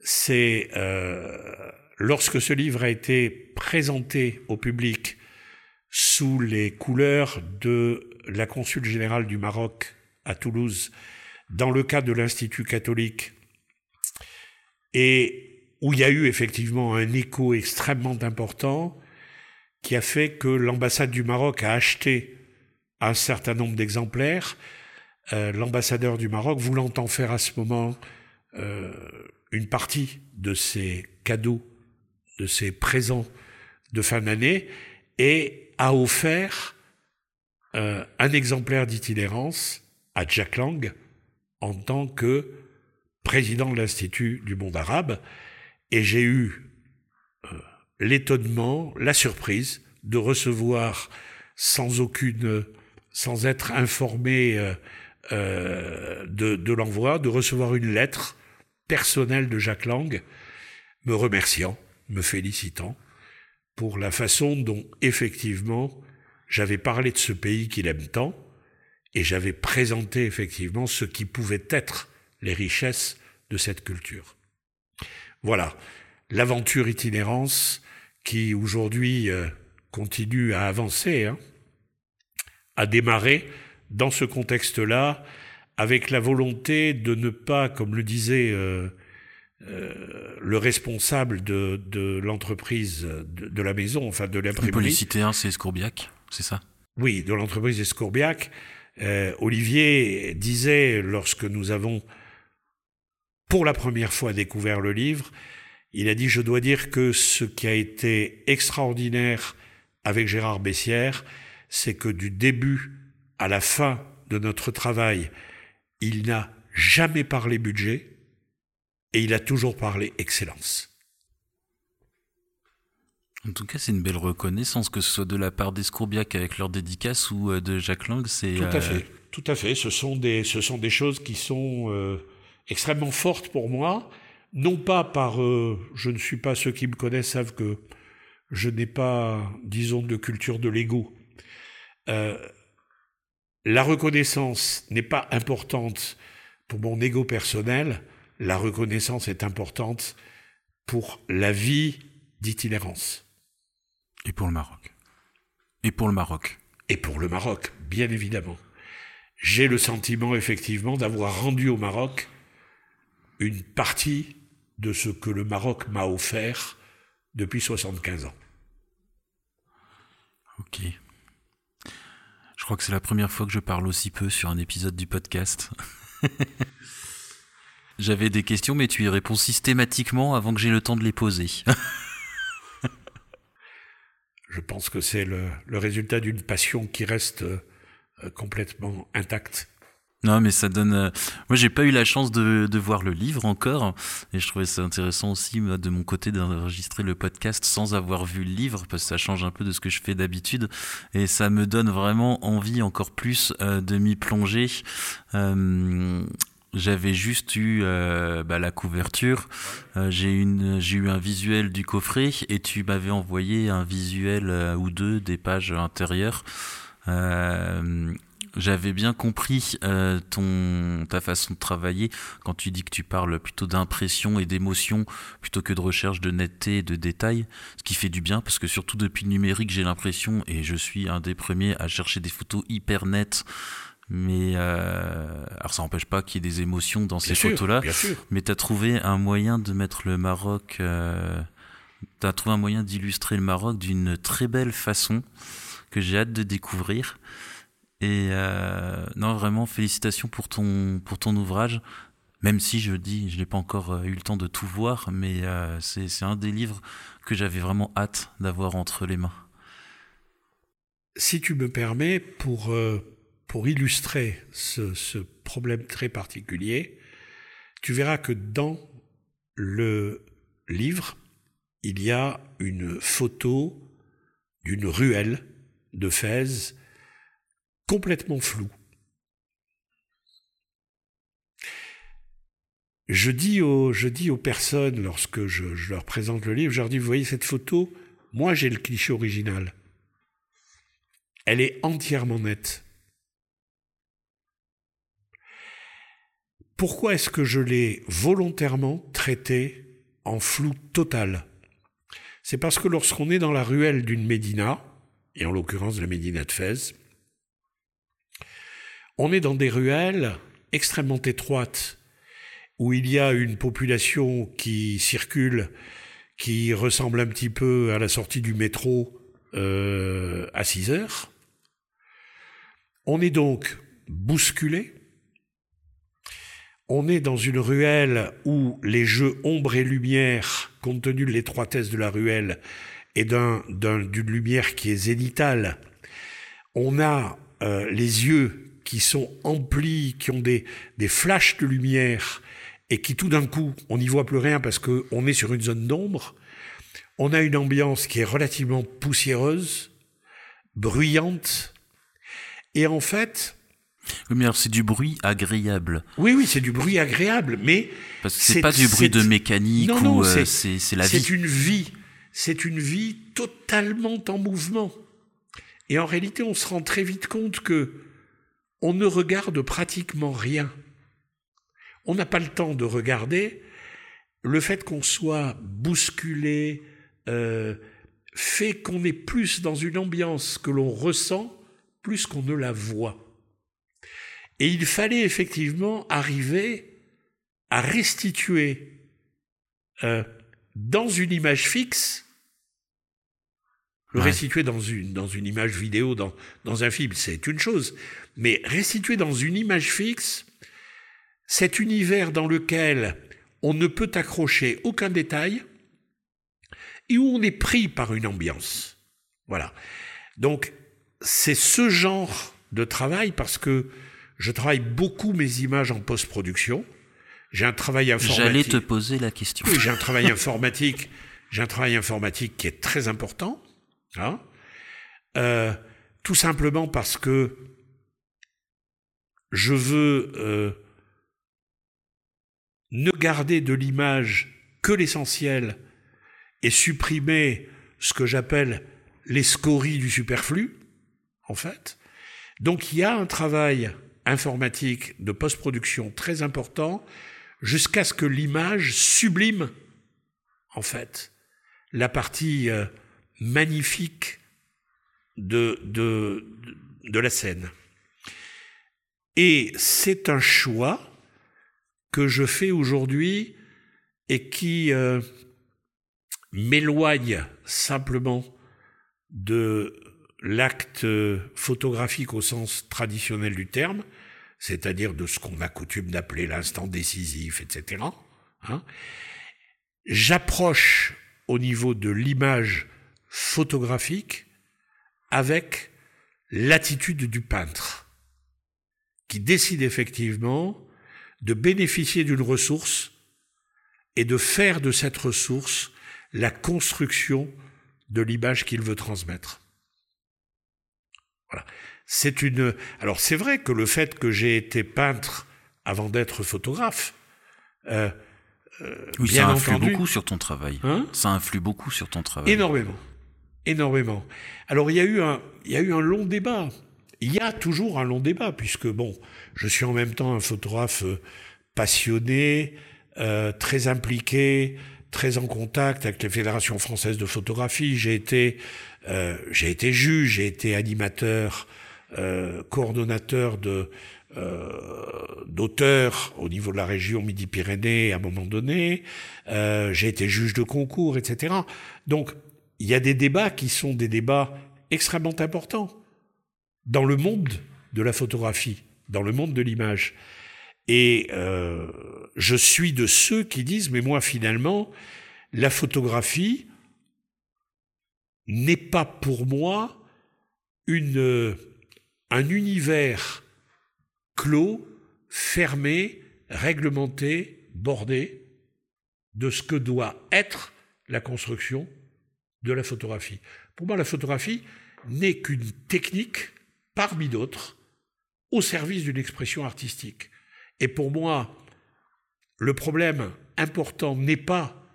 [SPEAKER 1] c'est euh, lorsque ce livre a été présenté au public sous les couleurs de la consul générale du Maroc à Toulouse, dans le cadre de l'Institut catholique, et où il y a eu effectivement un écho extrêmement important qui a fait que l'ambassade du Maroc a acheté un certain nombre d'exemplaires. Euh, l'ambassadeur du Maroc, voulant en faire à ce moment euh, une partie de ces cadeaux, de ces présents de fin d'année, et a offert euh, un exemplaire d'itinérance à Jack Lang en tant que président de l'Institut du monde arabe. Et j'ai eu l'étonnement, la surprise de recevoir sans aucune, sans être informé euh, de, de l'envoi, de recevoir une lettre personnel de Jacques Lang, me remerciant, me félicitant pour la façon dont effectivement j'avais parlé de ce pays qu'il aime tant et j'avais présenté effectivement ce qui pouvait être les richesses de cette culture. Voilà, l'aventure itinérance qui aujourd'hui euh, continue à avancer, hein, a démarré dans ce contexte-là avec la volonté de ne pas, comme le disait euh, euh, le responsable de, de l'entreprise de, de, la maison, enfin de l'imprimerie.
[SPEAKER 3] On peut citer un, c'est Scourbiac, c'est ça?
[SPEAKER 1] Oui, de l'entreprise Escourbiac. Euh, Olivier disait, lorsque nous avons pour la première fois découvert le livre, il a dit, je dois dire que ce qui a été extraordinaire avec Gérard Bessière, c'est que du début à la fin de notre travail, il n'a jamais parlé budget et il a toujours parlé excellence.
[SPEAKER 3] En tout cas, c'est une belle reconnaissance, que ce soit de la part d'Escourbiac avec leur dédicace ou euh, de Jacques Lang. C'est
[SPEAKER 1] tout à euh, fait, tout à fait. Ce sont des, ce sont des choses qui sont euh, extrêmement fortes pour moi. Non pas par, je ne suis pas ceux qui me connaissent savent que je n'ai pas, disons, de culture de l'ego la reconnaissance n'est pas importante pour mon ego personnel, la reconnaissance est importante pour la vie d'itinérance.
[SPEAKER 3] Et pour le Maroc. Et pour le Maroc.
[SPEAKER 1] Et pour le Maroc, bien évidemment. J'ai le sentiment effectivement d'avoir rendu au Maroc une partie de ce que le Maroc m'a offert depuis 75 ans.
[SPEAKER 3] Ok. Je crois que c'est la première fois que je parle aussi peu sur un épisode du podcast. J'avais des questions, mais tu y réponds systématiquement avant que j'ai le temps de les poser.
[SPEAKER 1] je pense que c'est le, résultat d'une passion qui reste euh, complètement intacte.
[SPEAKER 3] Non, mais ça donne. Euh, moi, j'ai pas eu la chance de, de, voir le livre encore, et je trouvais ça intéressant aussi de mon côté d'enregistrer le podcast sans avoir vu le livre, parce que ça change un peu de ce que je fais d'habitude, et ça me donne vraiment envie encore plus euh, de m'y plonger. Euh, j'avais juste eu euh, bah, la couverture, j'ai une, j'ai eu un visuel du coffret, et tu m'avais envoyé un visuel ou deux des pages intérieures. J'avais bien compris euh, ton ta façon de travailler quand tu dis que tu parles plutôt d'impression et d'émotion plutôt que de recherche de netteté et de détails, ce qui fait du bien parce que surtout depuis le numérique j'ai l'impression et je suis un des premiers à chercher des photos hyper nettes Mais euh, alors ça n'empêche pas qu'il y ait des émotions dans ces photos-là. Mais tu as trouvé un moyen de mettre le Maroc. Euh, tu as trouvé un moyen d'illustrer le Maroc d'une très belle façon que j'ai hâte de découvrir. Et euh, non, vraiment, félicitations pour ton, pour ton ouvrage. Même si je dis, je n'ai pas encore euh, eu le temps de tout voir, mais euh, c'est un des livres que j'avais vraiment hâte d'avoir entre les mains.
[SPEAKER 1] Si tu me permets, pour, pour illustrer ce, ce problème très particulier, tu verras que dans le livre, il y a une photo d'une ruelle de Fès complètement floue. Je dis aux, personnes, lorsque je, leur présente le livre, je leur dis, vous voyez cette photo, moi j'ai le cliché original. Elle est entièrement nette. Pourquoi est-ce que je l'ai volontairement traitée en flou total? C'est parce que lorsqu'on est dans la ruelle d'une médina, et en l'occurrence la médina de Fès, on est dans des ruelles extrêmement étroites où il y a une population qui circule, qui ressemble un petit peu à la sortie du métro euh, à 6 heures. On est donc bousculé. On est dans une ruelle où les jeux ombre et lumière, compte tenu de l'étroitesse de la ruelle et d'une lumière qui est zénitale, on a euh, les yeux qui sont emplis, qui ont des, des flashs de lumière et qui tout d'un coup, on n'y voit plus rien parce qu'on est sur une zone d'ombre, on a une ambiance qui est relativement poussiéreuse, bruyante, et en fait...
[SPEAKER 3] Oui, mais alors c'est du bruit agréable.
[SPEAKER 1] Oui, oui, c'est du bruit agréable, mais...
[SPEAKER 3] Parce que c'est pas du bruit de mécanique ou euh, c'est la vie.
[SPEAKER 1] C'est une vie. C'est une vie totalement en mouvement. Et en réalité, on se rend très vite compte que on ne regarde pratiquement rien. On n'a pas le temps de regarder. Le fait qu'on soit bousculé euh, fait qu'on est plus dans une ambiance que l'on ressent plus qu'on ne la voit. Et il fallait effectivement arriver à restituer euh, dans une image fixe le restituer dans une, dans une image vidéo, dans, dans un film, c'est une chose. Mais restituer dans une image fixe cet univers dans lequel on ne peut accrocher aucun détail et où on est pris par une ambiance. Voilà. Donc, c'est ce genre de travail parce que je travaille beaucoup mes images en post-production. J'ai un travail informatique.
[SPEAKER 3] J'allais te poser la question.
[SPEAKER 1] Oui, j'ai un travail informatique. J'ai un travail informatique qui est très important. Hein? Euh, tout simplement parce que je veux euh, ne garder de l'image que l'essentiel et supprimer ce que j'appelle les scories du superflu, en fait. Donc il y a un travail informatique de post-production très important jusqu'à ce que l'image sublime, en fait, la partie euh, magnifique de, de, de la scène. Et c'est un choix que je fais aujourd'hui et qui euh, m'éloigne simplement de l'acte photographique au sens traditionnel du terme, c'est-à-dire de ce qu'on a coutume d'appeler l'instant décisif, etc. Hein. J'approche au niveau de l'image photographique avec l'attitude du peintre, qui décide effectivement de bénéficier d'une ressource et de faire de cette ressource la construction de l'image qu'il veut transmettre. Voilà. C'est une. Alors c'est vrai que le fait que j'ai été peintre avant d'être photographe, euh,
[SPEAKER 3] euh, oui, ça influe beaucoup sur ton travail. Hein ça influe beaucoup sur ton travail.
[SPEAKER 1] Énormément énormément. Alors il y a eu un, il y a eu un long débat. Il y a toujours un long débat puisque bon, je suis en même temps un photographe euh, passionné, euh, très impliqué, très en contact avec les fédérations françaises de photographie. J'ai été, euh, j'ai été juge, j'ai été animateur euh, coordonnateur de d'auteurs au niveau de la région Midi-Pyrénées à un moment donné. J'ai été juge de concours, etc. Donc, il y a des débats qui sont des débats extrêmement importants dans le monde de la photographie, dans le monde de l'image. Et euh, je suis de ceux qui disent, mais moi finalement, la photographie n'est pas pour moi un univers clos, fermé, réglementé, bordé de ce que doit être la construction de la photographie. Pour moi, la photographie n'est qu'une technique parmi d'autres au service d'une expression artistique. Et pour moi, le problème important n'est pas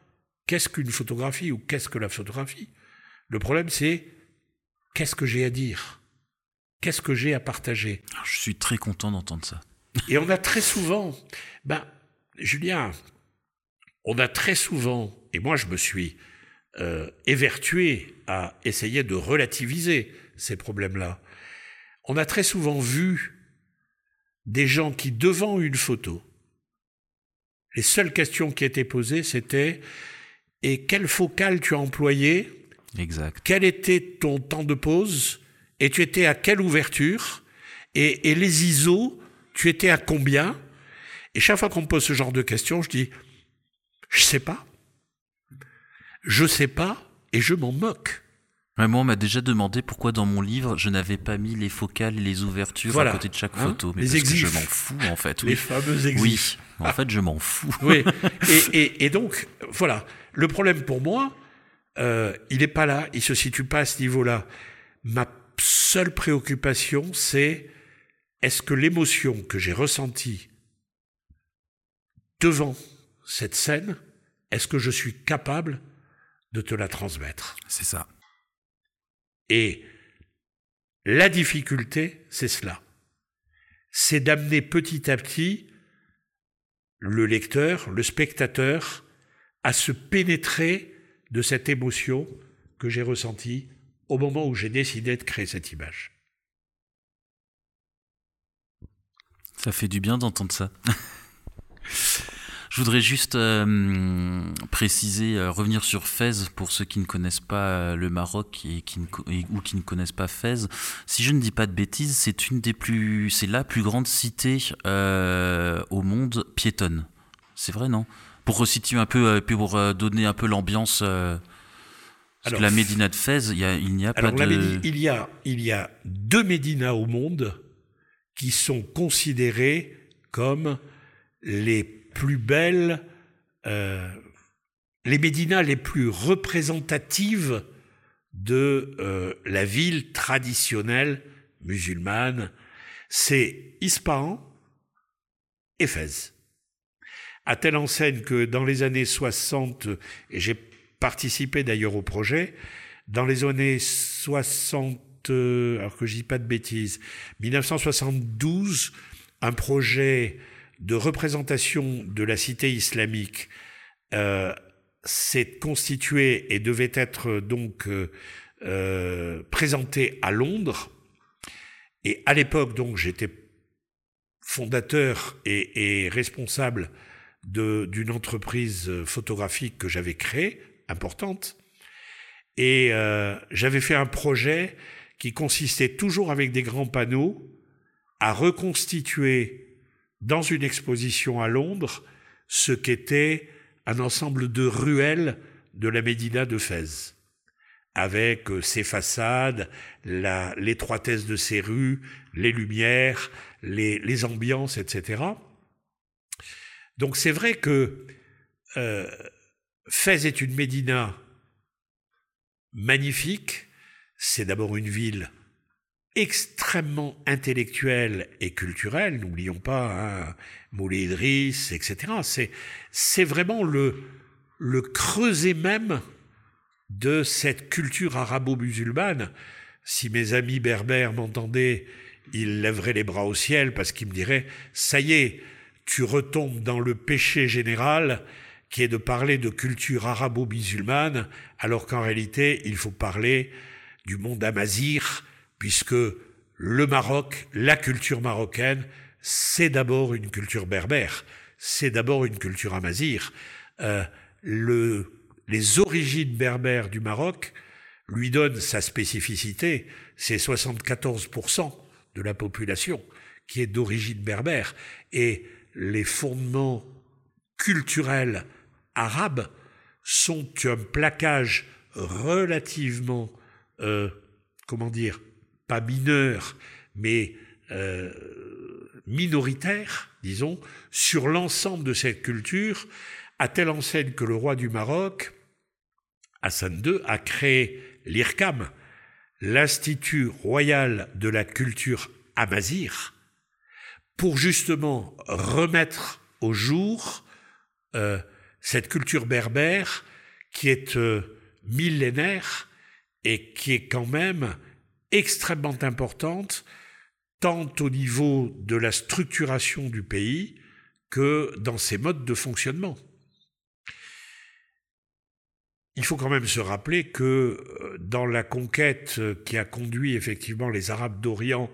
[SPEAKER 1] qu'est-ce qu'une photographie ou qu'est-ce que la photographie. Le problème, c'est qu'est-ce que j'ai à dire? Qu'est-ce que j'ai à partager?
[SPEAKER 3] Je suis très content d'entendre ça.
[SPEAKER 1] Et on a très souvent, ben, Julien, on a très souvent, et moi je me suis euh, évertué à essayer de relativiser ces problèmes-là, on a très souvent vu des gens qui, devant une photo, les seules questions qui étaient posées, c'était et quel focal tu as employé?
[SPEAKER 3] Exact.
[SPEAKER 1] Quel était ton temps de pause? Et tu étais à quelle ouverture? Et, et, les ISO, tu étais à combien? Et chaque fois qu'on me pose ce genre de questions, je dis je sais pas. Je sais pas et je m'en moque
[SPEAKER 3] moi, on m'a déjà demandé pourquoi dans mon livre je n'avais pas mis les focales et les ouvertures à côté de chaque hein photo.
[SPEAKER 1] Mais les parce
[SPEAKER 3] que je m'en fous en fait.
[SPEAKER 1] Les fameux exifs.
[SPEAKER 3] Oui, en fait je m'en fous.
[SPEAKER 1] Oui. Et, et, et, donc voilà, le problème pour moi, euh, il n'est pas là, il se situe pas à ce niveau-là. Ma seule préoccupation, c'est est-ce que l'émotion que j'ai ressentie devant cette scène, est-ce que je suis capable de te la transmettre
[SPEAKER 3] C'est ça.
[SPEAKER 1] Et la difficulté, c'est cela. C'est d'amener petit à petit le lecteur, le spectateur, à se pénétrer de cette émotion que j'ai ressentie au moment où j'ai décidé de créer cette image.
[SPEAKER 3] Ça fait du bien d'entendre ça. Je voudrais juste euh, préciser, euh, revenir sur Fès pour ceux qui ne connaissent pas euh, le Maroc et qui ne, ou qui ne connaissent pas Fès. Si je ne dis pas de bêtises, c'est une des plus, c'est la plus grande cité au monde piétonne. C'est vrai, non? Pour resituer un peu, pour donner un peu l'ambiance. parce que la Médina de Fès, il, y a, il n'y a pas de.
[SPEAKER 1] il y a, il y a deux Médinas au monde qui sont considérés comme les plus belles, euh, les médinas les plus représentatives de euh, la ville traditionnelle musulmane, c'est Ispahan et Fès. À telle enseigne que dans les années 60, et j'ai participé d'ailleurs au projet, dans les années 60, alors que je dis pas de bêtises, 1972, un projet de représentation de la cité islamique euh, s'est constitué et devait être donc euh, euh, présenté à Londres. Et à l'époque, donc, j'étais fondateur et, et responsable d'une entreprise photographique que j'avais créée, importante. Et euh, j'avais fait un projet qui consistait toujours avec des grands panneaux à reconstituer dans une exposition à Londres ce qu'était un ensemble de ruelles de la Médina de Fès, avec euh, ses façades, l'étroitesse de ses rues, les lumières, les, ambiances, etc. Donc c'est vrai que euh, Fès est une Médina magnifique, c'est d'abord une ville extrêmement intellectuel et culturel, n'oublions pas hein, Moulay Idriss, etc. C'est, vraiment le, le creuset même de cette culture arabo-musulmane. Si mes amis berbères m'entendaient, ils lèveraient les bras au ciel parce qu'ils me diraient, ça y est, tu retombes dans le péché général qui est de parler de culture arabo-musulmane, alors qu'en réalité, il faut parler du monde amazir, puisque le Maroc, la culture marocaine, c'est d'abord une culture berbère, c'est d'abord une culture amazir. Euh, le, les origines berbères du Maroc lui donnent sa spécificité, c'est 74% de la population qui est d'origine berbère. Et les fondements culturels arabes sont un plaquage relativement, euh, comment dire, pas mineur, mais euh, minoritaire, disons, sur l'ensemble de cette culture, à telle enseigne que le roi du Maroc, Hassan II, a créé l'IRCAM, l'Institut royal de la culture amazir, pour justement remettre au jour euh, cette culture berbère qui est euh, millénaire et qui est quand même extrêmement importante tant au niveau de la structuration du pays que dans ses modes de fonctionnement. Il faut quand même se rappeler que euh, dans la conquête qui a conduit effectivement les Arabes d'Orient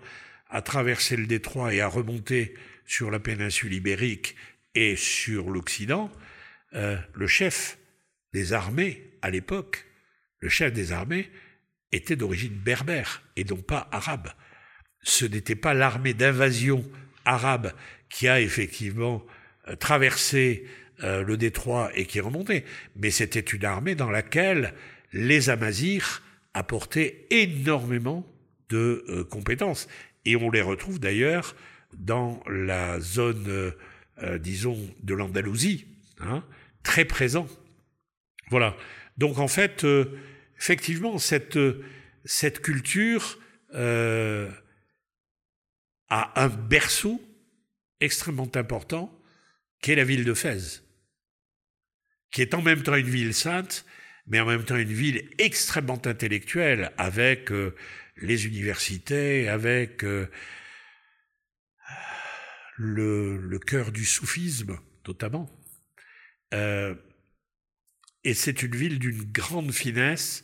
[SPEAKER 1] à traverser le détroit et à remonter sur la péninsule ibérique et sur l'Occident, euh, le chef des armées à l'époque, le chef des armées, était d'origine berbère et non pas arabe. Ce n'était pas l'armée d'invasion arabe qui a effectivement euh, traversé euh, le détroit et qui est remonté, mais c'était une armée dans laquelle les Amazirs apportaient énormément de compétences. Et on les retrouve d'ailleurs dans la zone, euh, euh, disons, de l'Andalousie, hein, très présent. Voilà. Donc en fait, euh, effectivement, cette, culture a un berceau extrêmement important, qui est la ville de Fès, qui est en même temps une ville sainte, mais en même temps une ville extrêmement intellectuelle, avec les universités, avec euh, le, cœur du soufisme, notamment. Euh, et c'est une ville d'une grande finesse,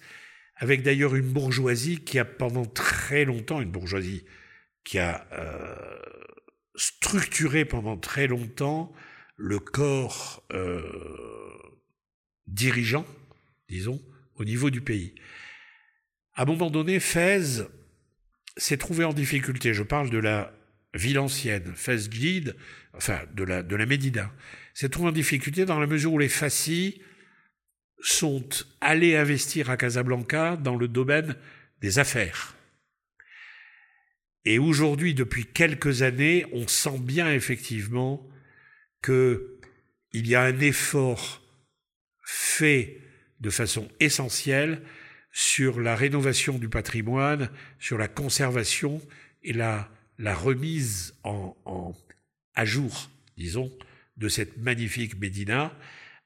[SPEAKER 1] avec d'ailleurs une bourgeoisie qui a pendant très longtemps, une bourgeoisie qui a euh, structuré pendant très longtemps le corps dirigeant, disons, au niveau du pays. À un moment donné, Fès s'est trouvé en difficulté. Je parle de la ville ancienne, Fès Gide, enfin de la, de la Médina, s'est trouvé en difficulté dans la mesure où les Fassis sont allés investir à Casablanca dans le domaine des affaires. Et aujourd'hui, depuis quelques années, on sent bien effectivement que il y a un effort fait de façon essentielle sur la rénovation du patrimoine, sur la conservation et la, remise à jour, disons, de cette magnifique Médina,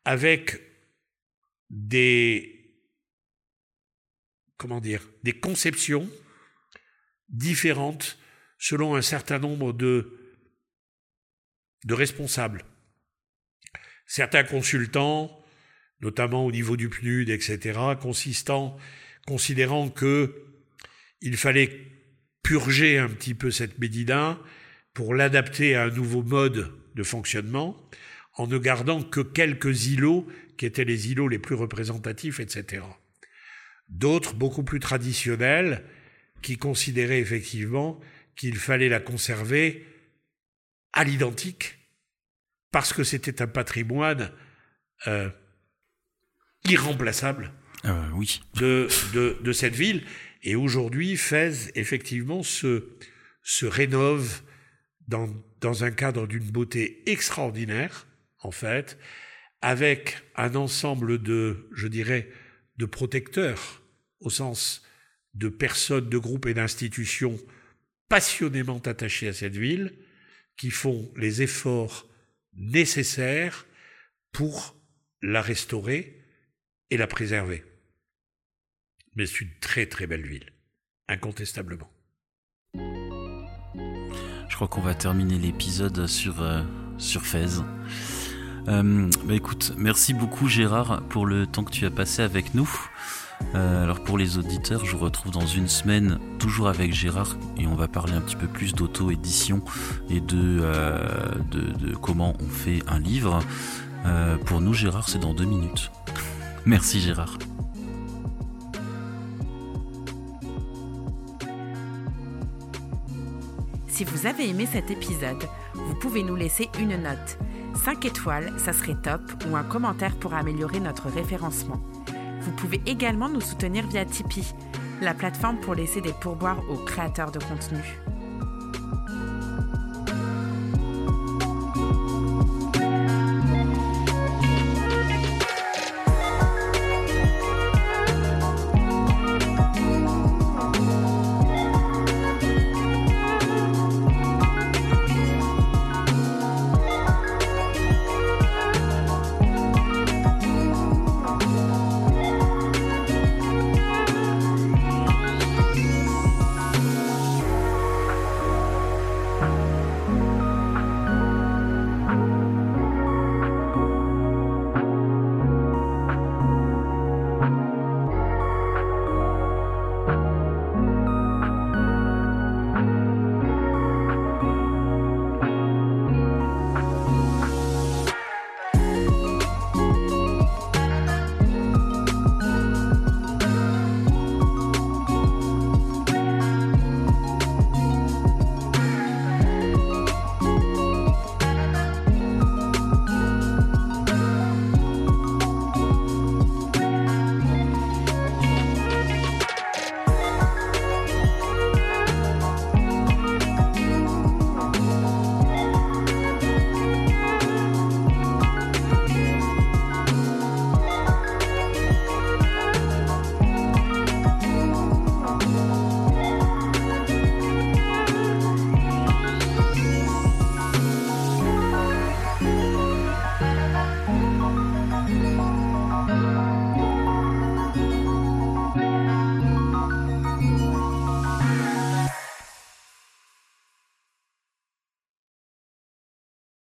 [SPEAKER 1] avec des, conceptions différentes selon un certain nombre de, responsables. Certains consultants notamment au niveau du PNUD, etc., considérant que il fallait purger un petit peu cette Médina pour l'adapter à un nouveau mode de fonctionnement, en ne gardant que quelques îlots qui étaient les îlots les plus représentatifs, etc. D'autres, beaucoup plus traditionnels, qui considéraient effectivement qu'il fallait la conserver à l'identique, parce que c'était un patrimoine euh, irremplaçable
[SPEAKER 3] euh, oui.
[SPEAKER 1] de, de, de, cette ville. Et aujourd'hui, Fès, effectivement, se, se rénove dans, dans un cadre d'une beauté extraordinaire, en fait, avec un ensemble de, je dirais, de protecteurs, au sens de personnes, de groupes et d'institutions passionnément attachés à cette ville, qui font les efforts nécessaires pour la restaurer, et la préserver. Mais c'est une très très belle ville, incontestablement.
[SPEAKER 3] Je crois qu'on va terminer l'épisode sur, euh, sur. Euh, bah écoute, merci beaucoup Gérard pour le temps que tu as passé avec nous. Euh, alors pour les auditeurs, je vous retrouve dans une semaine, toujours avec Gérard, et on va parler un petit peu plus d'auto-édition et de, euh, comment on fait un livre. Pour nous, Gérard, c'est dans deux minutes. Merci Gérard.
[SPEAKER 2] Si vous avez aimé cet épisode, vous pouvez nous laisser une note. 5 étoiles, ça serait top, ou un commentaire pour améliorer notre référencement. Vous pouvez également nous soutenir via Tipeee, la plateforme pour laisser des pourboires aux créateurs de contenu.